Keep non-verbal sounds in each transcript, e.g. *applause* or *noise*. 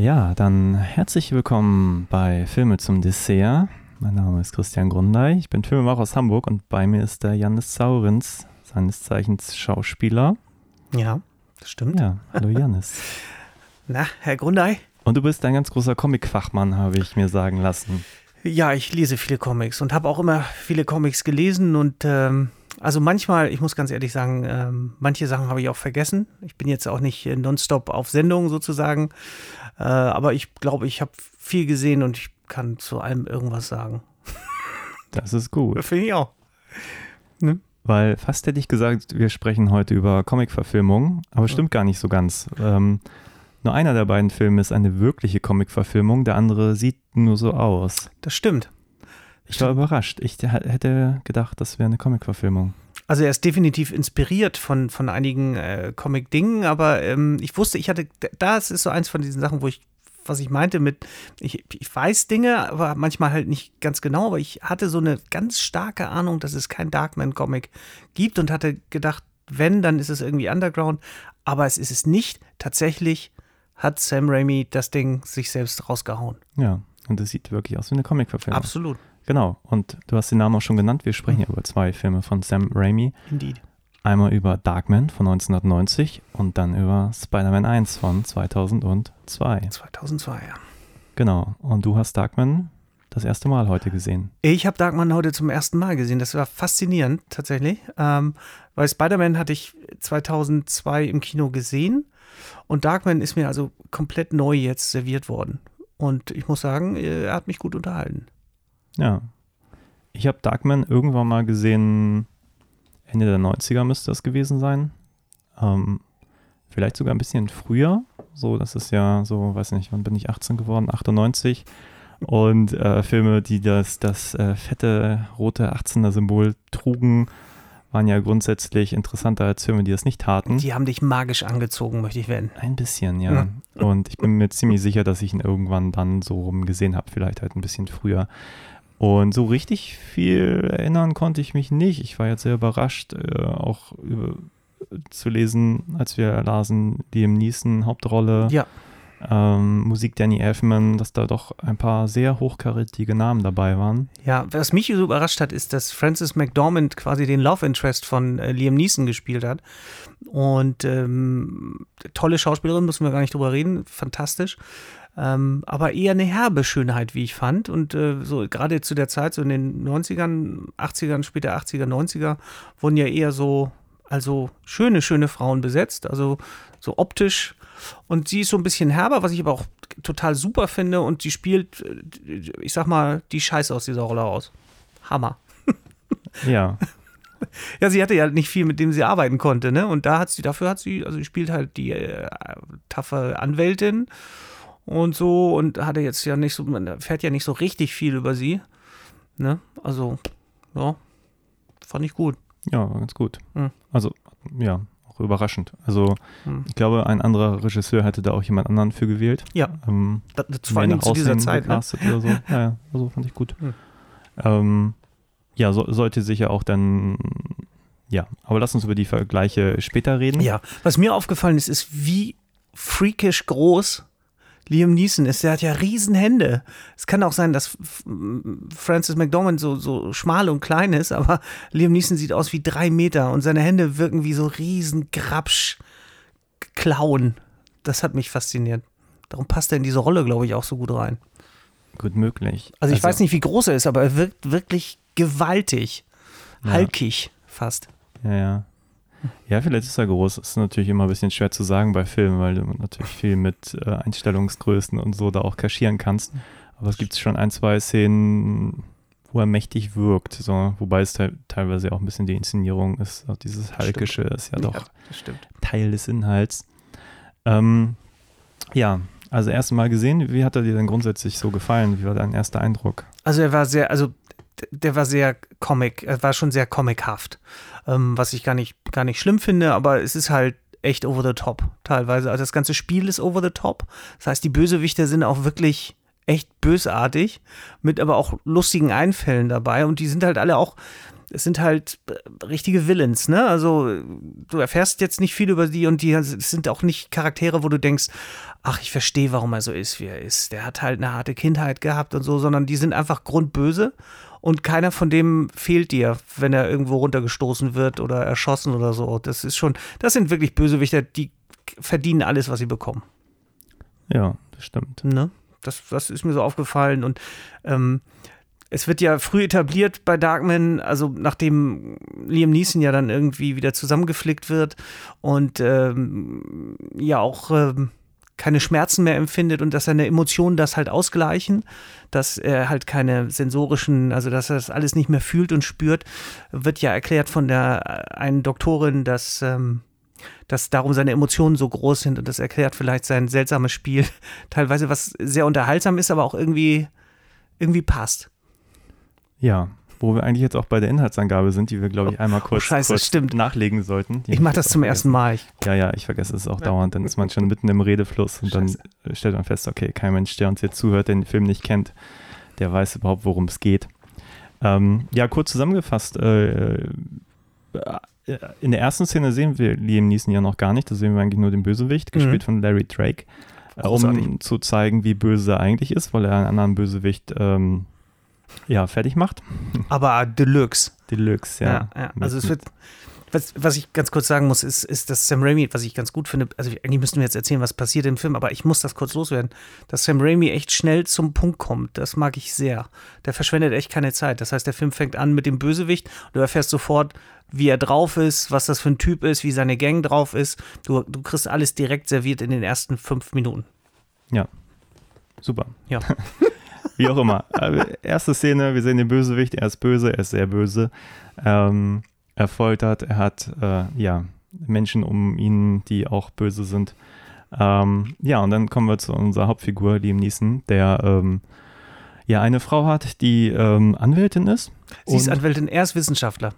Ja, dann herzlich willkommen bei Filme zum Dessert. Mein Name ist Christian Grundei, ich bin Filmemacher aus Hamburg und bei mir ist der Janis Zaurins, seines Zeichens Schauspieler. Ja, das stimmt. Ja, hallo *laughs* Janis. Na, Herr Grundei? Und du bist ein ganz großer Comic-Fachmann, habe ich mir sagen lassen. Ja, ich lese viele Comics und habe auch immer viele Comics gelesen und ähm, also manchmal, ich muss ganz ehrlich sagen, ähm, manche Sachen habe ich auch vergessen. Ich bin jetzt auch nicht nonstop auf Sendung sozusagen, äh, aber ich glaube, ich habe viel gesehen und ich kann zu allem irgendwas sagen. *laughs* Das ist gut. *laughs* Finde ich auch. Ne? Weil fast hätte ich gesagt, wir sprechen heute über Comic-Verfilmung, aber stimmt gar nicht so ganz. Ähm, nur einer der beiden Filme ist eine wirkliche Comic-Verfilmung, der andere sieht nur so aus. Das stimmt. Ich war überrascht. Ich hätte gedacht, das wäre eine Comic-Verfilmung. Also er ist definitiv inspiriert von, von einigen äh, Comic-Dingen, aber ähm, ich wusste, ich hatte, das ist so eins von diesen Sachen, wo ich, was ich meinte mit, ich, ich weiß Dinge, aber manchmal halt nicht ganz genau, aber ich hatte so eine ganz starke Ahnung, dass es kein Darkman-Comic gibt und hatte gedacht, wenn, dann ist es irgendwie Underground, aber es ist es nicht. Tatsächlich hat Sam Raimi das Ding sich selbst rausgehauen. Ja, und es sieht wirklich aus wie eine Comic-Verfilmung. Absolut. Genau, und du hast den Namen auch schon genannt. Wir sprechen mhm. ja über zwei Filme von Sam Raimi. Indeed. Einmal über Darkman von 1990 und dann über Spider-Man 1 von 2002. 2002, ja. Genau, und du hast Darkman das erste Mal heute gesehen. Ich habe Darkman heute zum ersten Mal gesehen. Das war faszinierend tatsächlich, ähm, weil Spider-Man hatte ich 2002 im Kino gesehen und Darkman ist mir also komplett neu jetzt serviert worden. Und ich muss sagen, er hat mich gut unterhalten. Ja. Ich habe Darkman irgendwann mal gesehen, Ende der 90er müsste das gewesen sein. Ähm, vielleicht sogar ein bisschen früher. So, das ist ja so, weiß nicht, wann bin ich 18 geworden? 98. Und äh, Filme, die das, das äh, fette rote 18er-Symbol trugen, waren ja grundsätzlich interessanter als Filme, die das nicht taten. Die haben dich magisch angezogen, möchte ich werden. Ein bisschen, ja. ja. Und ich bin mir ziemlich sicher, dass ich ihn irgendwann dann so rum gesehen habe, vielleicht halt ein bisschen früher. Und so richtig viel erinnern konnte ich mich nicht. Ich war jetzt sehr überrascht, äh, auch über, zu lesen, als wir lasen, Liam Neeson Hauptrolle. Ja. Ähm, Musik Danny Elfman, dass da doch ein paar sehr hochkarätige Namen dabei waren. Ja, was mich so überrascht hat, ist, dass Francis McDormand quasi den Love Interest von äh, Liam Neeson gespielt hat. Und ähm, tolle Schauspielerin, müssen wir gar nicht drüber reden, fantastisch. Ähm, aber eher eine herbe Schönheit, wie ich fand. Und äh, so gerade zu der Zeit, so in den 90ern, 80ern, später 80er, 90er, wurden ja eher so, also schöne, schöne Frauen besetzt, also so optisch. Und sie ist so ein bisschen herber, was ich aber auch total super finde. Und sie spielt, äh, ich sag mal, die Scheiße aus dieser Rolle aus. Hammer. Ja. *laughs* Ja, sie hatte ja nicht viel, mit dem sie arbeiten konnte, ne? Und da hat sie, dafür hat sie, also sie spielt halt die äh, taffe Anwältin und so und hatte jetzt ja nicht so, man erfährt ja nicht so richtig viel über sie. Ne? Also, ja, fand ich gut. Ja, ganz gut. Mhm. Also, ja, auch überraschend. Also, mhm. ich glaube, ein anderer Regisseur hätte da auch jemand anderen für gewählt. Ja. Ähm, das, das vor allem zu dieser Zeit. Ne? Oder so. *laughs* ja, ja, also fand ich gut. Mhm. Ähm, ja, so, sollte sicher auch dann ja, aber lass uns über die Vergleiche später reden. Ja, was mir aufgefallen ist, ist, wie freakish groß Liam Neeson ist, der hat ja riesen Hände. Es kann auch sein, dass Francis McDormand so, so schmal und klein ist, aber Liam Neeson sieht aus wie drei Meter und seine Hände wirken wie so riesen Grabsch Klauen. Das hat mich fasziniert. Darum passt er in diese Rolle, glaube ich, auch so gut rein. Gut möglich. Also ich also, weiß nicht, wie groß er ist, aber er wirkt wirklich gewaltig. Ja. Halkig fast. Ja, ja. Ja, vielleicht ist er groß. Das ist natürlich immer ein bisschen schwer zu sagen bei Filmen, weil du natürlich viel mit äh, Einstellungsgrößen und so da auch kaschieren kannst. Aber es gibt schon ein, zwei Szenen, wo er mächtig wirkt. So, wobei es te teilweise auch ein bisschen die Inszenierung ist. Auch dieses Halkische ist ja doch ja, Teil des Inhalts. Ähm, ja, also erste Mal gesehen. Wie hat er dir denn grundsätzlich so gefallen? Wie war dein erster Eindruck? Also er war sehr, also der war sehr Comic, er war schon sehr comichaft ähm, was ich gar nicht, gar nicht schlimm finde, aber es ist halt echt over the top teilweise. Also das ganze Spiel ist over the top. Das heißt, die Bösewichter sind auch wirklich echt bösartig, mit aber auch lustigen Einfällen dabei und die sind halt alle auch es sind halt äh, richtige Villains, ne? Also du erfährst jetzt nicht viel über die und die sind auch nicht Charaktere, wo du denkst, ach, ich verstehe, warum er so ist, wie er ist. Der hat halt eine harte Kindheit gehabt und so, sondern die sind einfach grundböse und keiner von dem fehlt dir, wenn er irgendwo runtergestoßen wird oder erschossen oder so. Das ist schon, das sind wirklich Bösewichter, die verdienen alles, was sie bekommen. Ja, das stimmt. Ne? Das, das ist mir so aufgefallen und ähm, es wird ja früh etabliert bei Darkman, also nachdem Liam Neeson ja dann irgendwie wieder zusammengeflickt wird und ähm, ja auch ähm, keine Schmerzen mehr empfindet und dass seine Emotionen das halt ausgleichen, dass er halt keine sensorischen, also dass er das alles nicht mehr fühlt und spürt, wird ja erklärt von der einen Doktorin, dass ähm, dass darum seine Emotionen so groß sind und das erklärt vielleicht sein seltsames Spiel, *laughs* teilweise was sehr unterhaltsam ist, aber auch irgendwie irgendwie passt. Ja, wo wir eigentlich jetzt auch bei der Inhaltsangabe sind, die wir, glaube ich, einmal oh, kurz, oh, Scheiße, kurz stimmt. nachlegen sollten. Die ich mache das zum ersten Mal. Ich ja, ja, ich vergesse es auch ja. dauernd. Dann ist man schon mitten im Redefluss und Scheiße. dann stellt man fest, okay, kein Mensch, der uns jetzt zuhört, den Film nicht kennt, der weiß überhaupt, worum es geht. Ähm, ja, kurz zusammengefasst, äh, äh, in der ersten Szene sehen wir Liam Neeson ja noch gar nicht, da sehen wir eigentlich nur den Bösewicht, gespielt mhm. von Larry Drake, äh, um zu zeigen, wie böse er eigentlich ist, weil er einen anderen Bösewicht ähm, ja, fertig macht. Aber Deluxe. Deluxe, ja. ja, ja. Also es wird, was, was ich ganz kurz sagen muss, ist, ist, dass Sam Raimi, was ich ganz gut finde, also eigentlich müssten wir jetzt erzählen, was passiert im Film, aber ich muss das kurz loswerden, dass Sam Raimi echt schnell zum Punkt kommt. Das mag ich sehr. Der verschwendet echt keine Zeit. Das heißt, der Film fängt an mit dem Bösewicht und du erfährst sofort, wie er drauf ist, was das für ein Typ ist, wie seine Gang drauf ist. Du, du kriegst alles direkt serviert in den ersten fünf Minuten. Ja. Super. Ja. *laughs* Wie auch immer. erste Szene, wir sehen den Bösewicht, er ist böse, er ist sehr böse. Ähm, er foltert, er hat äh, ja Menschen um ihn, die auch böse sind. Ähm, ja, und dann kommen wir zu unserer Hauptfigur, Liam Neeson, der ähm, ja eine Frau hat, die ähm, Anwältin ist. Sie ist Anwältin, er ist Wissenschaftler.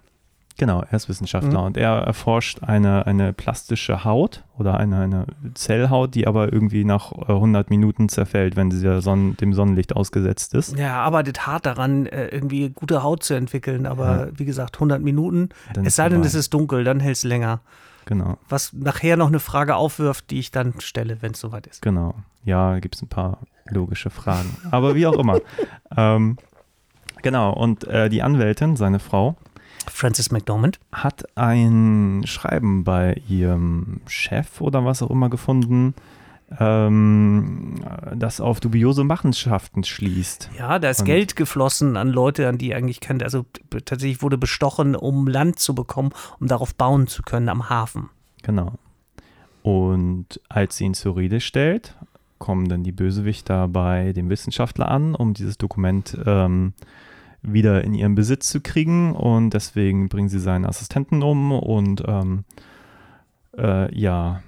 Genau, er ist Wissenschaftler mhm. und er erforscht eine, eine plastische Haut oder eine, eine Zellhaut, die aber irgendwie nach 100 äh, Minuten zerfällt, wenn sie Sonn dem Sonnenlicht ausgesetzt ist. Ja, er arbeitet hart daran, äh, irgendwie gute Haut zu entwickeln, aber ja. wie gesagt, 100 Minuten, dann es sei denn, es ist dunkel, dann hält es länger. Genau. Was nachher noch eine Frage aufwirft, die ich dann stelle, wenn es soweit ist. Genau. Ja, gibt es ein paar logische Fragen. Aber wie auch immer. *laughs* ähm, genau, und äh, die Anwältin, seine Frau, Frances McDormand hat ein Schreiben bei ihrem Chef oder was auch immer gefunden, ähm, das auf dubiose Machenschaften schließt. Ja, da ist Und Geld geflossen an Leute, an die eigentlich kennt. Also tatsächlich wurde bestochen, um Land zu bekommen, um darauf bauen zu können am Hafen. Genau. Und als sie ihn zur Rede stellt, kommen dann die Bösewichter bei dem Wissenschaftler an, um dieses Dokument ähm, wieder in ihren Besitz zu kriegen und deswegen bringen sie seinen Assistenten um und ähm, äh, ja,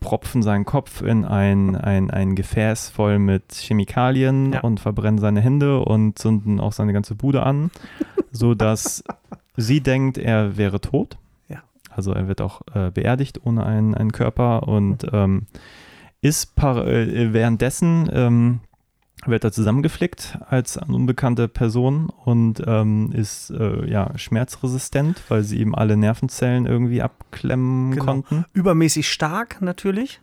propfen seinen Kopf in ein, ein, ein Gefäß voll mit Chemikalien ja. und verbrennen seine Hände und zünden auch seine ganze Bude an, *laughs* sodass sie denkt, er wäre tot. Ja. Also er wird auch äh, beerdigt ohne einen, einen Körper und ähm, ist äh, währenddessen ähm, wird er zusammengeflickt als unbekannte Person und ähm, ist äh, ja schmerzresistent, weil sie ihm alle Nervenzellen irgendwie abklemmen genau. konnten. Übermäßig stark natürlich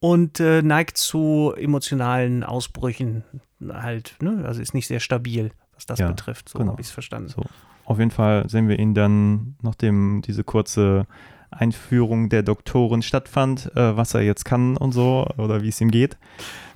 und äh, neigt zu emotionalen Ausbrüchen halt, ne? also ist nicht sehr stabil, was das ja, betrifft, so genau. habe ich es verstanden. So. Auf jeden Fall sehen wir ihn dann, nachdem diese kurze Einführung der Doktorin stattfand, äh, was er jetzt kann und so oder wie es ihm geht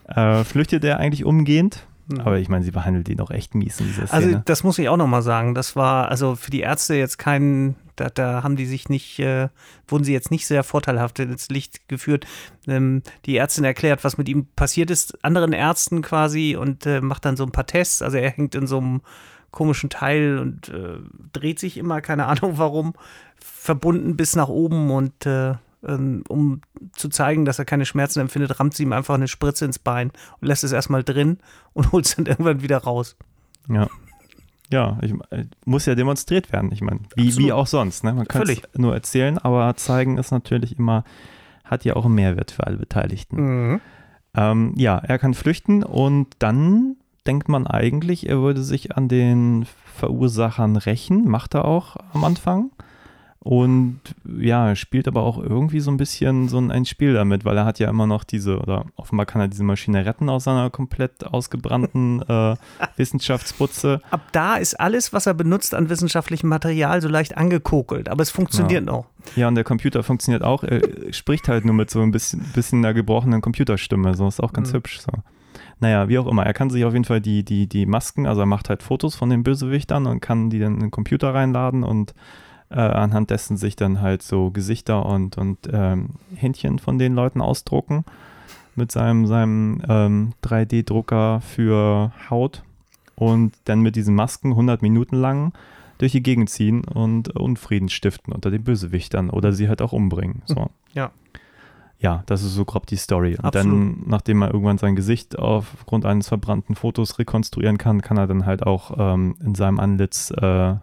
äh, flüchtet er eigentlich umgehend. Aber ich meine, sie behandelt ihn doch echt mies in dieser Szene. Also das muss ich auch nochmal sagen. Das war also für die Ärzte jetzt kein, da, da haben die sich nicht, äh, wurden sie jetzt nicht sehr vorteilhaft ins Licht geführt. Ähm, die Ärztin erklärt, was mit ihm passiert ist, anderen Ärzten quasi und äh, macht dann so ein paar Tests. Also er hängt in so einem komischen Teil und äh, dreht sich immer, keine *laughs* Ahnung warum, verbunden bis nach oben und äh, um zu zeigen, dass er keine Schmerzen empfindet, rammt sie ihm einfach eine Spritze ins Bein und lässt es erstmal drin und *laughs* holt es dann irgendwann wieder raus. Ja. Ja, ich, äh, muss ja demonstriert werden. Ich meine, wie, wie auch sonst. Ne? Man kann es nur erzählen, aber zeigen ist natürlich immer, hat ja auch einen Mehrwert für alle Beteiligten. Mhm. Ähm, ja, er kann flüchten und dann denkt man eigentlich, er würde sich an den Verursachern rächen, macht er auch am Anfang. Und ja, spielt aber auch irgendwie so ein bisschen so ein Spiel damit, weil er hat ja immer noch diese, oder offenbar kann er diese Maschine retten aus seiner komplett ausgebrannten *laughs* äh, Wissenschaftsputze. Ab da ist alles, was er benutzt an wissenschaftlichem Material, so leicht angekokelt, aber es funktioniert ja. noch. Ja, und der Computer funktioniert auch. Er spricht halt nur mit so ein bisschen, bisschen einer gebrochenen Computerstimme. So ist auch ganz mhm. hübsch. So. Naja, wie auch immer. Er kann sich auf jeden Fall die, die, die Masken, also er macht halt Fotos von den Bösewichtern und kann die dann in den Computer reinladen und äh, anhand dessen sich dann halt so Gesichter und, und ähm, Händchen von den Leuten ausdrucken mit seinem, seinem ähm, 3D-Drucker für Haut und dann mit diesen Masken 100 Minuten lang durch die Gegend ziehen und Unfrieden stiften unter den Bösewichtern oder sie halt auch umbringen. So. Ja. Ja, das ist so grob die Story. Und Absolut. dann, nachdem er irgendwann sein Gesicht aufgrund eines verbrannten Fotos rekonstruieren kann, kann er dann halt auch ähm, in seinem Antlitz äh,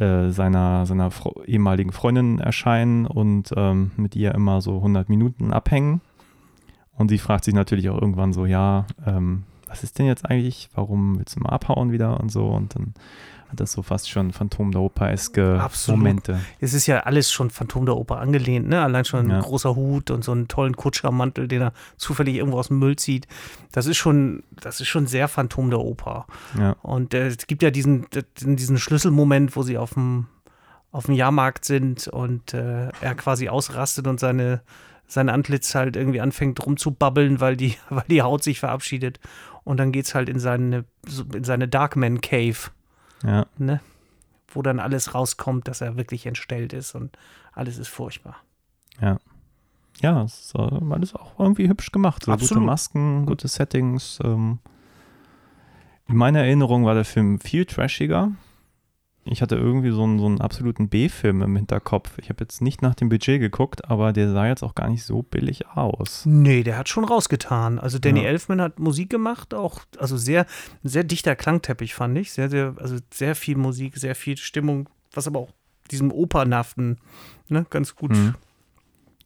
äh, seiner, seiner ehemaligen Freundin erscheinen und ähm, mit ihr immer so 100 Minuten abhängen. Und sie fragt sich natürlich auch irgendwann so, ja, ähm, was ist denn jetzt eigentlich? Warum willst du mal abhauen wieder und so? Und dann hat das so fast schon Phantom der Oper-eske Momente. Es ist ja alles schon Phantom der Oper angelehnt, ne? Allein schon ein ja. großer Hut und so einen tollen Kutschermantel, den er zufällig irgendwo aus dem Müll zieht. Das ist schon, das ist schon sehr Phantom der Oper. Ja. Und äh, es gibt ja diesen, diesen Schlüsselmoment, wo sie auf dem, auf dem Jahrmarkt sind und äh, er quasi ausrastet und seine sein Antlitz halt irgendwie anfängt rumzubabbeln, weil die, *laughs* weil die Haut sich verabschiedet. Und dann geht es halt in seine, in seine Darkman Cave. Ja. Ne? Wo dann alles rauskommt, dass er wirklich entstellt ist und alles ist furchtbar. Ja. Ja, es ist äh, alles auch irgendwie hübsch gemacht. So Absolut. gute Masken, gute Settings. Ähm. In meiner Erinnerung war der Film viel trashiger ich hatte irgendwie so einen, so einen absoluten B-Film im Hinterkopf. Ich habe jetzt nicht nach dem Budget geguckt, aber der sah jetzt auch gar nicht so billig aus. Nee, der hat schon rausgetan. Also Danny ja. Elfman hat Musik gemacht, auch, also sehr, sehr dichter Klangteppich, fand ich. Sehr, sehr, also sehr viel Musik, sehr viel Stimmung, was aber auch diesem Opernhaften ne, ganz gut. Mhm.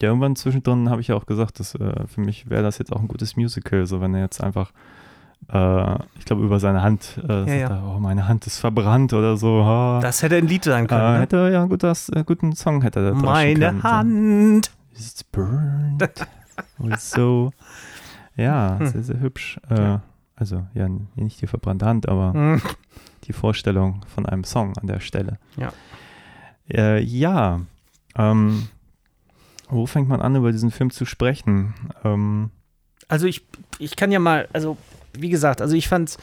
Ja, irgendwann zwischendrin habe ich ja auch gesagt, dass äh, für mich wäre das jetzt auch ein gutes Musical, so wenn er jetzt einfach äh, ich glaube, über seine Hand äh, ja, ja. Er, oh, meine Hand ist verbrannt oder so. Oh. Das hätte ein Lied sein können. Äh, ne? Hätte ja gut, das, äh, guten Song hätte er Meine. Hand. It's burned. *laughs* so. Ja, hm. sehr, sehr hübsch. Äh, also, ja, nicht die verbrannte Hand, aber hm. die Vorstellung von einem Song an der Stelle. Ja. Äh, ja. Ähm, wo fängt man an, über diesen Film zu sprechen? Ähm, also ich, ich kann ja mal, also wie gesagt, also ich fand es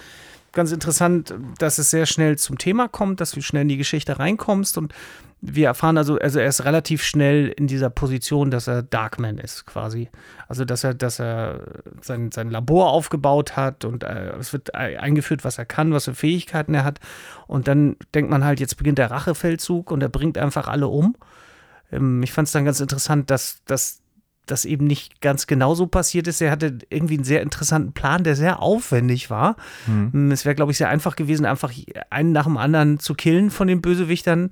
ganz interessant, dass es sehr schnell zum Thema kommt, dass du schnell in die Geschichte reinkommst und wir erfahren also, also er ist relativ schnell in dieser Position, dass er Darkman ist, quasi. Also, dass er, dass er sein, sein Labor aufgebaut hat und äh, es wird eingeführt, was er kann, was für Fähigkeiten er hat. Und dann denkt man halt, jetzt beginnt der Rachefeldzug und er bringt einfach alle um. Ähm, ich fand es dann ganz interessant, dass, dass das eben nicht ganz genau so passiert ist. Er hatte irgendwie einen sehr interessanten Plan, der sehr aufwendig war. Mhm. Es wäre, glaube ich, sehr einfach gewesen, einfach einen nach dem anderen zu killen von den Bösewichtern.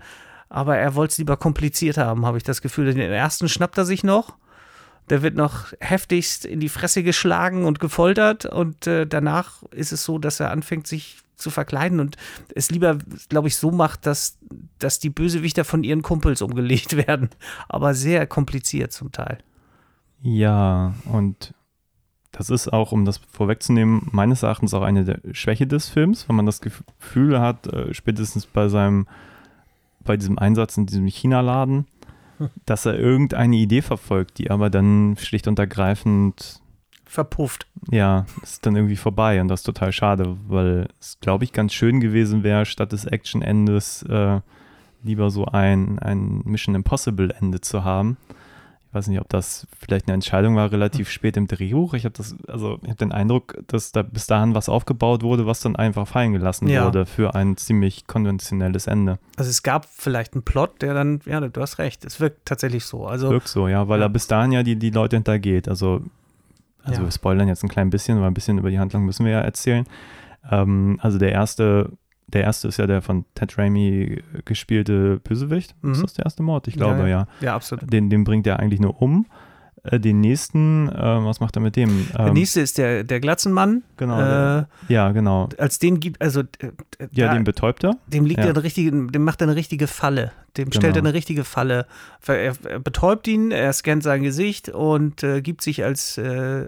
Aber er wollte es lieber kompliziert haben, habe ich das Gefühl. Den ersten schnappt er sich noch. Der wird noch heftigst in die Fresse geschlagen und gefoltert. Und äh, danach ist es so, dass er anfängt, sich zu verkleiden und es lieber, glaube ich, so macht, dass, dass die Bösewichter von ihren Kumpels umgelegt *laughs* werden. Aber sehr kompliziert zum Teil. Ja, und das ist auch, um das vorwegzunehmen, meines Erachtens auch eine der Schwäche des Films, wenn man das Gefühl hat, äh, spätestens bei seinem, bei diesem Einsatz in diesem China-Laden, *laughs* dass er irgendeine Idee verfolgt, die aber dann schlicht und ergreifend verpufft. Ja, ist dann irgendwie vorbei und das ist total schade, weil es, glaube ich, ganz schön gewesen wäre, statt des Action-Endes äh, lieber so ein, ein Mission Impossible-Ende zu haben weiß nicht, ob das vielleicht eine Entscheidung war, relativ spät im Drehbuch. Ich habe das, also ich habe den Eindruck, dass da bis dahin was aufgebaut wurde, was dann einfach fallen gelassen ja. wurde für ein ziemlich konventionelles Ende. Also es gab vielleicht einen Plot, der dann, ja, du hast recht, es wirkt tatsächlich so. Also, wirkt so, ja, weil ja. er bis dahin ja die, die Leute hintergeht. Also, also ja. wir spoilern jetzt ein klein bisschen, weil ein bisschen über die Handlung müssen wir ja erzählen. Ähm, also der erste der erste ist ja der von Ted Raimi gespielte Bösewicht. Mhm. Ist das der erste Mord? Ich glaube, ja. Ja, ja absolut. Den, den bringt er eigentlich nur um. äh, den nächsten, äh, was macht er mit dem? der ähm, nächste ist der, der Glatzenmann. Genau. Äh, ja, genau. Als den gibt, also. Äh, ja, den betäubt er. Dem liegt ja. eine richtige, dem macht er eine richtige Falle. Dem genau. stellt er eine richtige Falle. Er, er, betäubt ihn, er scannt sein Gesicht und äh, gibt sich als, äh,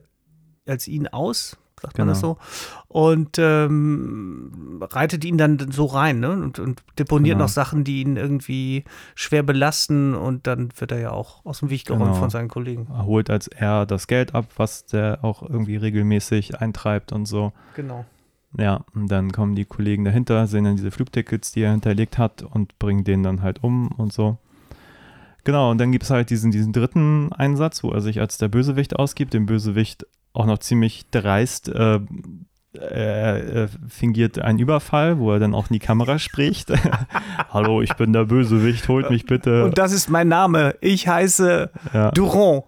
als ihn aus sagt genau. man das genau. so, und ähm, reitet ihn dann so rein ne? und, und deponiert genau. noch Sachen, die ihn irgendwie schwer belasten und dann wird er ja auch aus dem Weg geräumt genau. von seinen Kollegen. Er holt als er das Geld ab, was der auch irgendwie regelmäßig eintreibt und so. Genau. Ja, und dann kommen die Kollegen dahinter, sehen dann diese Flugtickets, die er hinterlegt hat und bringen den dann halt um und so. Genau, und dann gibt es halt diesen, diesen dritten Einsatz, wo er sich als der Bösewicht ausgibt, den Bösewicht auch noch ziemlich dreist. Äh, er, fingiert einen Überfall, wo er dann auch in die Kamera *laughs* spricht. *laughs* Hallo, ich bin der Bösewicht, holt mich bitte. Und das ist mein Name. Ich heiße ja. Durand.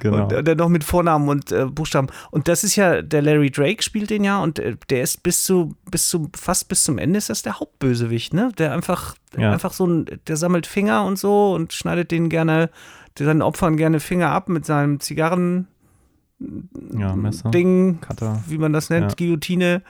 Genau. Und der noch mit Vornamen und äh, Buchstaben. Und das ist ja, der Larry Drake spielt den ja und äh, der ist bis zu, bis zu, fast bis zum Ende ist das der Hauptbösewicht, ne? Der einfach, ja. einfach so ein, der sammelt Finger und so und schneidet denen gerne, seinen Opfern gerne Finger ab mit seinem Zigarren ja, Messer, Ding, Cutter. wie man das nennt, ja. Guillotine.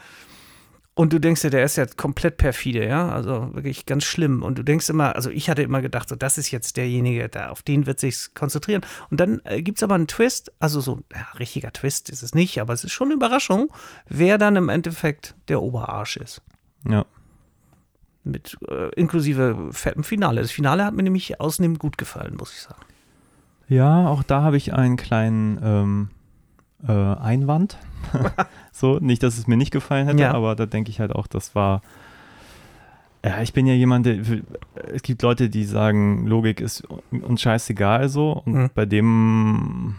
Und du denkst ja, der ist ja komplett perfide, ja, also wirklich ganz schlimm. Und du denkst immer, also ich hatte immer gedacht, so das ist jetzt derjenige, der, auf den wird sich konzentrieren. Und dann äh, gibt es aber einen Twist, also so, ja, richtiger Twist ist es nicht, aber es ist schon eine Überraschung, wer dann im Endeffekt der Oberarsch ist. Ja. Mit äh, inklusive fettem Finale. Das Finale hat mir nämlich ausnehmend gut gefallen, muss ich sagen. Ja, auch da habe ich einen kleinen ähm äh, Einwand. *laughs* so, nicht, dass es mir nicht gefallen hätte, ja. aber da denke ich halt auch, das war. Ja, ich bin ja jemand, der, es gibt Leute, die sagen, Logik ist uns scheißegal so. Und mhm. bei dem,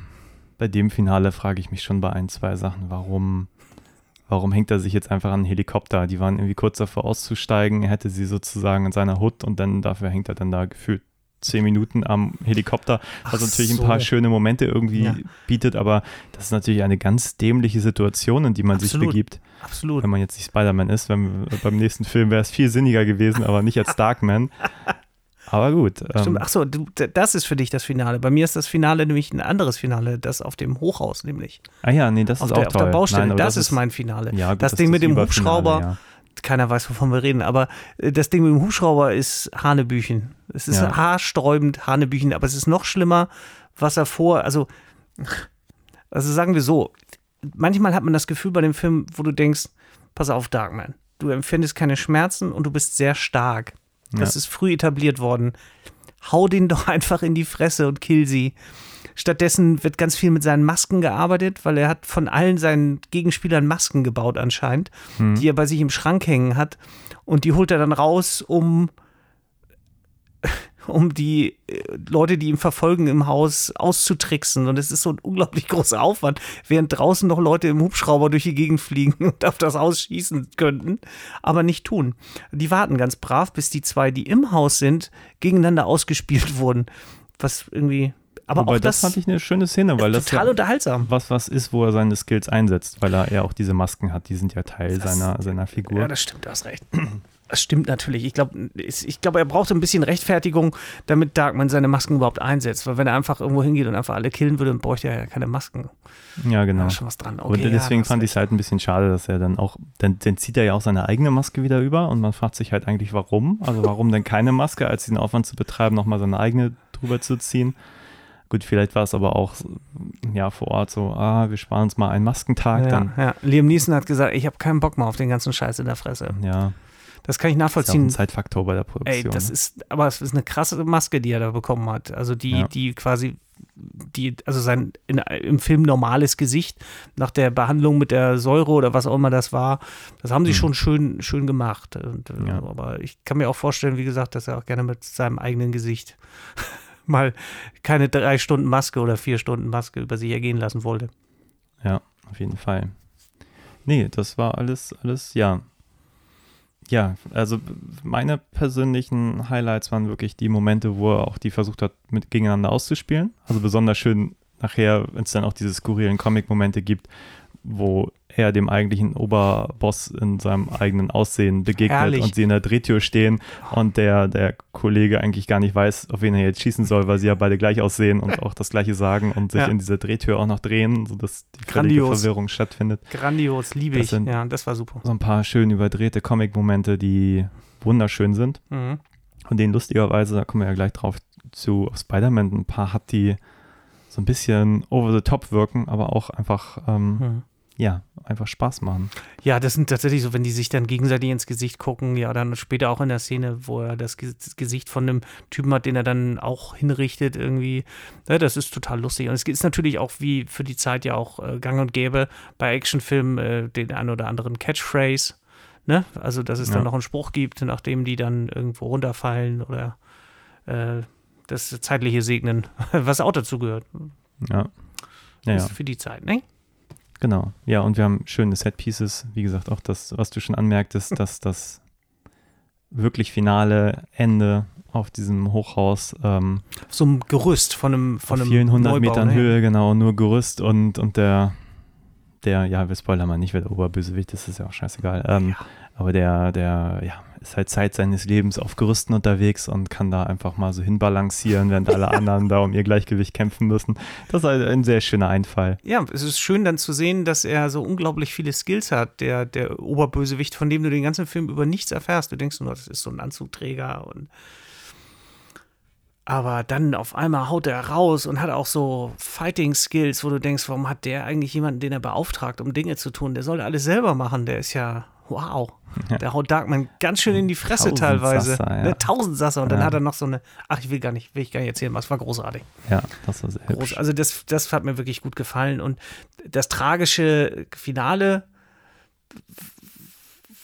bei dem Finale frage ich mich schon bei ein, zwei Sachen, warum, warum hängt er sich jetzt einfach an einen Helikopter? Die waren irgendwie kurz davor auszusteigen, er hätte sie sozusagen in seiner Hut und dann dafür hängt er dann da gefühlt zehn Minuten am Helikopter, was Ach natürlich so. ein paar schöne Momente irgendwie ja. bietet, aber das ist natürlich eine ganz dämliche Situation, in die man Absolut. sich begibt. Absolut. Wenn man jetzt nicht Spider-Man ist, wenn, beim nächsten Film wäre es viel sinniger gewesen, aber nicht als Darkman. *laughs* Aber gut. Ähm, Ach so, das ist für dich das Finale. Bei mir ist das Finale nämlich ein anderes Finale, das auf dem Hochhaus nämlich. Ah ja, nee, das auf ist der, auch toll. Auf der Baustelle, Nein, das, das, ist mein Finale. Ja, gut, das, das Ding mit dem Hubschrauber. Ja keiner weiß, wovon wir reden, aber äh, das Ding mit dem Hubschrauber ist Hanebüchen. Es ist ja. haarsträubend Hanebüchen, aber es ist noch schlimmer, was er vor, also, *laughs* also sagen wir so, manchmal hat man das Gefühl bei dem Film, wo du denkst, pass auf, Darkman, du empfindest keine Schmerzen und du bist sehr stark. Das ja. ist früh etabliert worden. Hau den doch *laughs* einfach in die Fresse und kill sie. Stattdessen wird ganz viel mit seinen Masken gearbeitet, weil er hat von allen seinen Gegenspielern Masken gebaut anscheinend, hm. die er bei sich im Schrank hängen hat. Und die holt er dann raus, um, *laughs* um die äh, Leute, die ihn verfolgen im Haus, auszutricksen. Und es ist so ein unglaublich großer Aufwand, während draußen noch Leute im Hubschrauber durch die Gegend fliegen *laughs* und auf das Haus schießen könnten, aber nicht tun. Die warten ganz brav, bis die zwei, die im Haus sind, gegeneinander ausgespielt *laughs* wurden. Was irgendwie aber Wobei, auch das, das fand ich eine schöne Szene, weil das total ja unterhaltsam. Was, was ist, wo er seine Skills einsetzt, weil er ja auch diese Masken hat, die sind ja Teil das, seiner, seiner Figur. Ja, das stimmt, du hast recht. Das stimmt natürlich. Ich glaube, ich glaub, er braucht ein bisschen Rechtfertigung, damit Darkman seine Masken überhaupt einsetzt. Weil wenn er einfach irgendwo hingeht und einfach alle killen würde, dann bräuchte er ja keine Masken. Ja, genau. Da schon was dran. Okay, und deswegen ja, fand ich es halt ein bisschen schade, dass er dann auch, dann, dann zieht er ja auch seine eigene Maske wieder über und man fragt sich halt eigentlich, warum? Also warum denn keine Maske, als den Aufwand zu betreiben, nochmal seine eigene drüber zu ziehen? Gut, vielleicht war es aber auch ja vor Ort so, ah, wir sparen uns mal einen Maskentag. Ja, dann. ja. Liam Neeson hat gesagt, ich habe keinen Bock mehr auf den ganzen Scheiß in der Fresse. Ja. Das kann ich nachvollziehen. Das ist auch ein Zeitfaktor bei der Produktion. Ey, das ist, aber es ist eine krasse Maske, die er da bekommen hat. Also die, ja. die quasi, die, also sein in, im Film normales Gesicht nach der Behandlung mit der Säure oder was auch immer das war, das haben sie mhm. schon schön, schön gemacht. Und, ja. Aber ich kann mir auch vorstellen, wie gesagt, dass er auch gerne mit seinem eigenen Gesicht mal keine drei Stunden Maske oder vier Stunden Maske über sich ergehen lassen wollte. Ja, auf jeden Fall. Nee, das war alles, alles, ja. Ja, also meine persönlichen Highlights waren wirklich die Momente, wo er auch die versucht hat, mit gegeneinander auszuspielen. Also besonders schön nachher, wenn es dann auch diese skurrilen Comic-Momente gibt, wo er dem eigentlichen Oberboss in seinem eigenen Aussehen begegnet Herrlich. und sie in der Drehtür stehen und der, der Kollege eigentlich gar nicht weiß, auf wen er jetzt schießen soll, weil sie ja beide gleich aussehen und auch das gleiche sagen und sich ja. in dieser Drehtür auch noch drehen, sodass die völlige Verwirrung stattfindet. Grandios, liebe ich. Ja, das war super. So ein paar schön überdrehte Comic-Momente, die wunderschön sind. Mhm. Und den lustigerweise, da kommen wir ja gleich drauf zu Spider-Man, ein paar hat, die so ein bisschen over the top wirken, aber auch einfach, ähm, mhm. Ja, einfach Spaß machen. Ja, das sind tatsächlich so, wenn die sich dann gegenseitig ins Gesicht gucken, ja, dann später auch in der Szene, wo er das Gesicht von einem Typen hat, den er dann auch hinrichtet, irgendwie. Ja, das ist total lustig. Und es ist natürlich auch wie für die Zeit ja auch äh, gang und gäbe bei Actionfilmen äh, den ein oder anderen Catchphrase. Ne? Also, dass es ja. dann noch einen Spruch gibt, nachdem die dann irgendwo runterfallen oder äh, das zeitliche Segnen, *laughs* was auch dazu gehört. Ja. ja, ja. für die Zeit, ne? Genau. Ja, und wir haben schöne Set-Pieces. Wie gesagt, auch das, was du schon anmerktest, dass das wirklich finale Ende auf diesem Hochhaus. Ähm, so ein Gerüst von einem von einem vielen hundert Metern ne? Höhe, genau, nur Gerüst und, und der, der, ja, wir spoilern mal nicht, wer der Oberbösewicht ist, ist ja auch scheißegal. Ähm, ja. Aber der, der, ja, ist halt Zeit seines Lebens auf Gerüsten unterwegs und kann da einfach mal so hinbalancieren, während alle *laughs* anderen da um ihr Gleichgewicht kämpfen müssen. Das ist halt ein sehr schöner Einfall. Ja, es ist schön dann zu sehen, dass er so unglaublich viele Skills hat, der, der Oberbösewicht, von dem du den ganzen Film über nichts erfährst. Du denkst nur, das ist so ein Anzugträger und aber dann auf einmal haut er raus und hat auch so Fighting Skills, wo du denkst, warum hat der eigentlich jemanden, den er beauftragt, um Dinge zu tun? Der soll alles selber machen. Der ist ja wow. Ja. Der haut Darkman ganz schön in die Fresse teilweise. Sasser, ja. Ne, tausend Sasser und ja. dann hat er noch so eine, ach, ich will gar nicht, will ich gar nicht erzählen, was war großartig. Ja, das war sehr Groß, Also das, das hat mir wirklich gut gefallen und das tragische Finale,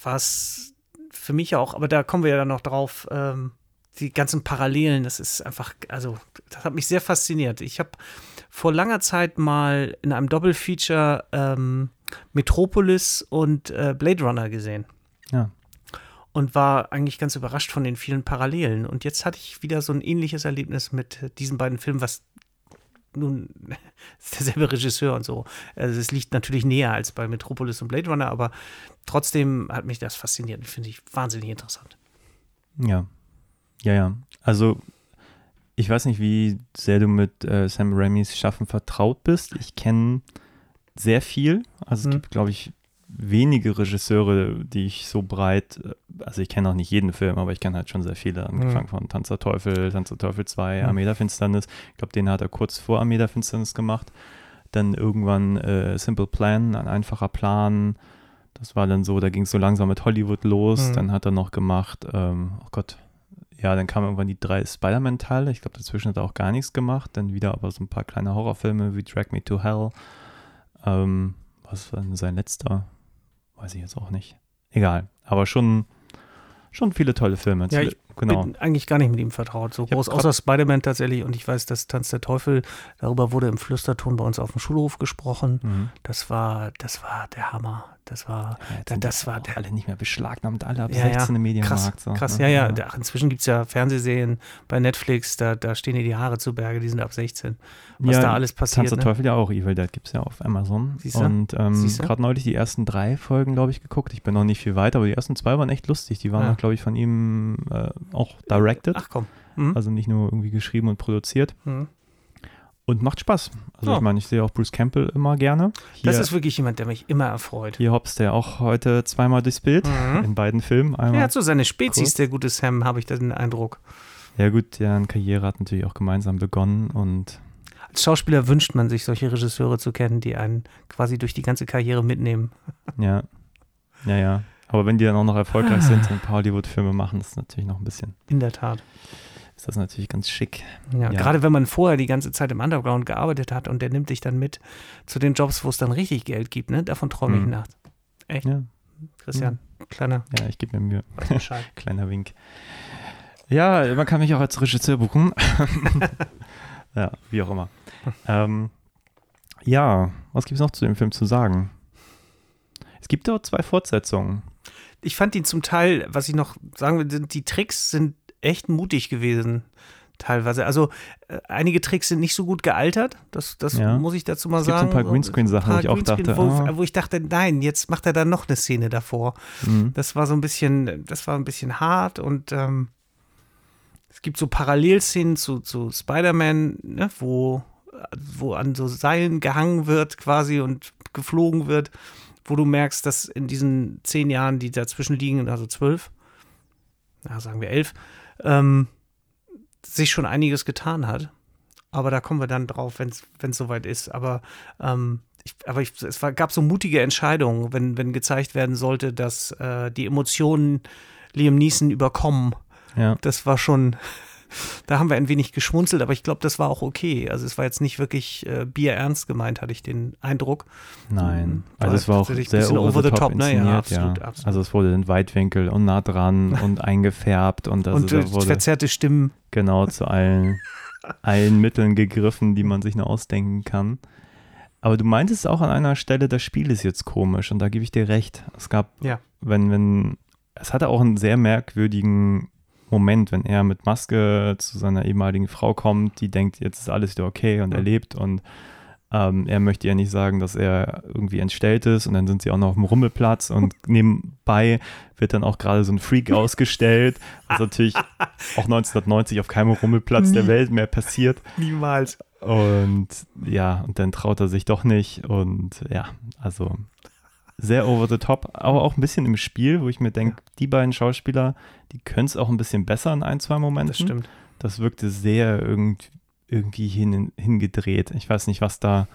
was für mich auch, aber da kommen wir ja dann noch drauf, ähm, die ganzen Parallelen, das ist einfach, also das hat mich sehr fasziniert. Ich habe vor langer Zeit mal in einem Doppelfeature ähm, Metropolis und äh, Blade Runner gesehen. Ja. Und war eigentlich ganz überrascht von den vielen Parallelen. Und jetzt hatte ich wieder so ein ähnliches Erlebnis mit diesen beiden Filmen, was nun ist *laughs* derselbe Regisseur und so. Also es liegt natürlich näher als bei Metropolis und Blade Runner, aber trotzdem hat mich das fasziniert. Finde ich wahnsinnig interessant. Ja. Ja, ja. Also ich weiß nicht, wie sehr du mit äh, Sam Raimis Schaffen vertraut bist. Ich kenne sehr viel. Also es mhm. gibt, glaube ich, wenige Regisseure, die ich so breit, äh, also ich kenne auch nicht jeden Film, aber ich kenne halt schon sehr viele, angefangen mhm. von Tanz der Teufel, Tanz der Teufel 2, mhm. Armee der Finsternis. Ich glaube, den hat er kurz vor Armee der Finsternis gemacht. Dann irgendwann äh, Simple Plan, ein einfacher Plan. Das war dann so, da ging es so langsam mit Hollywood los. Mhm. Dann hat er noch gemacht, ähm, oh Gott, ja, dann kamen irgendwann die drei Spider-Man-Teile. Ich glaube, dazwischen hat er auch gar nichts gemacht. Dann wieder aber so ein paar kleine Horrorfilme wie Drag Me to Hell. Ähm, was war denn sein letzter? Weiß ich jetzt auch nicht. Egal. Aber schon, schon viele tolle Filme. Ja, ich genau. bin eigentlich gar nicht mit ihm vertraut. So groß, außer Spider-Man tatsächlich. Und ich weiß, dass Tanz der Teufel, darüber wurde im Flüsterton bei uns auf dem Schulhof gesprochen. Mhm. Das war, das war der Hammer. Das war, ja, das war der, alle nicht mehr beschlagnahmt, alle ab ja, 16 im Medienmarkt. Krass, so, krass ne? ja, ja. ja. inzwischen gibt es ja Fernsehserien bei Netflix, da, da stehen dir die Haare zu Berge, die sind ab 16. Was da alles passiert. Tanz der ne? Teufel ja auch, Evil Dead gibt es ja auf Amazon. Siehst du? Und ähm, gerade neulich die ersten drei Folgen, glaube ich, geguckt. Ich bin noch nicht viel weiter, aber die ersten zwei waren echt lustig. Die waren auch, glaube ich, von ihm äh, auch directed. Ach komm. Mhm. Also nicht nur irgendwie geschrieben und produziert. Mhm. Und macht Spaß. Also oh. ich meine, ich sehe auch Bruce Campbell immer gerne. Hier, das ist wirklich jemand, der mich immer erfreut. Hier hops der auch heute zweimal durchs Bild mhm. in beiden Filmen. Einmal er hat so seine Spezies, kurz. der gute Sam, habe ich den Eindruck. Ja gut, deren Karriere hat natürlich auch gemeinsam begonnen und als Schauspieler wünscht man sich solche Regisseure zu kennen, die einen quasi durch die ganze Karriere mitnehmen. *laughs* Ja, ja, ja. Aber wenn die dann auch noch erfolgreich sind *sighs* und ein paar Hollywood-Filme machen, ist das natürlich noch ein bisschen. In der Tat ist das natürlich ganz schick. Ja, ja, gerade wenn man vorher die ganze Zeit im Underground gearbeitet hat und der nimmt dich dann mit zu den Jobs, wo es dann richtig Geld gibt, ne? Davon träume ich mhm. nachts. Echt? Ja. Christian, ja. kleiner. Ja, ich gebe mir Mühe. *laughs* kleiner Wink. Ja, man kann mich auch als Regisseur buchen. *laughs* ja, wie auch immer. ähm, ja, was gibt es noch zu dem Film zu sagen? Es gibt dort zwei Fortsetzungen. Ich fand ihn zum Teil, was ich noch sagen will, die Tricks sind echt mutig gewesen. teilweise. Also äh, einige Tricks sind nicht so gut gealtert, das, das ja. muss ich dazu mal es sagen. Es gibt so ein paar Greenscreen-Sachen, wo ich auch dachte, wo, oh. wo, ich dachte, nein, jetzt macht er dann noch eine Szene davor. Mhm. Das war so ein bisschen, das war ein bisschen hart und ähm, es gibt so Parallelszenen zu, zu Spider-Man, ne, wo, wo an so Seilen gehangen wird quasi und geflogen wird, wo du merkst, dass in diesen zehn Jahren, die dazwischen liegen, also zwölf, sagen wir elf, ähm, sich schon einiges getan hat. Aber da kommen wir dann drauf, wenn es soweit ist. Aber, ähm, ich, aber ich, es war, gab so mutige Entscheidungen, wenn, wenn gezeigt werden sollte, dass äh, die Emotionen Liam Neeson überkommen. Ja. Das war schon, *laughs* da haben wir ein wenig geschmunzelt, aber ich glaube, das war auch okay. Also es war jetzt nicht wirklich äh, bierernst gemeint, hatte ich den Eindruck. Nein, war also es war auch sehr over, over the top, top ne? ja, absolut, ja. Absolut. Also es wurde in Weitwinkel und nah dran *laughs* und eingefärbt und, also und da wurde verzerrte Stimmen. Genau, zu allen, *laughs* allen Mitteln gegriffen, die man sich nur ausdenken kann. Aber du meintest auch an einer Stelle, das Spiel ist jetzt komisch und da gebe ich dir recht. Es gab, ja. wenn, wenn, es hatte auch einen sehr merkwürdigen Moment, wenn er mit Maske zu seiner ehemaligen Frau kommt, die denkt, jetzt ist alles wieder okay und er lebt und ähm, er möchte ja nicht sagen, dass er irgendwie entstellt ist und dann sind sie auch noch auf dem Rummelplatz und *laughs* nebenbei wird dann auch gerade so ein Freak ausgestellt, was natürlich *laughs* auch 1990 auf keinem Rummelplatz Nie. der Welt mehr passiert. Niemals. Und ja, und dann traut er sich doch nicht und ja, also sehr over the top, aber auch ein bisschen im Spiel, wo ich mir denke, ja. die beiden Schauspieler, die können es auch ein bisschen besser in ein, zwei Momenten. Das stimmt. Das wirkte sehr irgendwie, irgendwie hin, hingedreht. Ich weiß nicht, was da,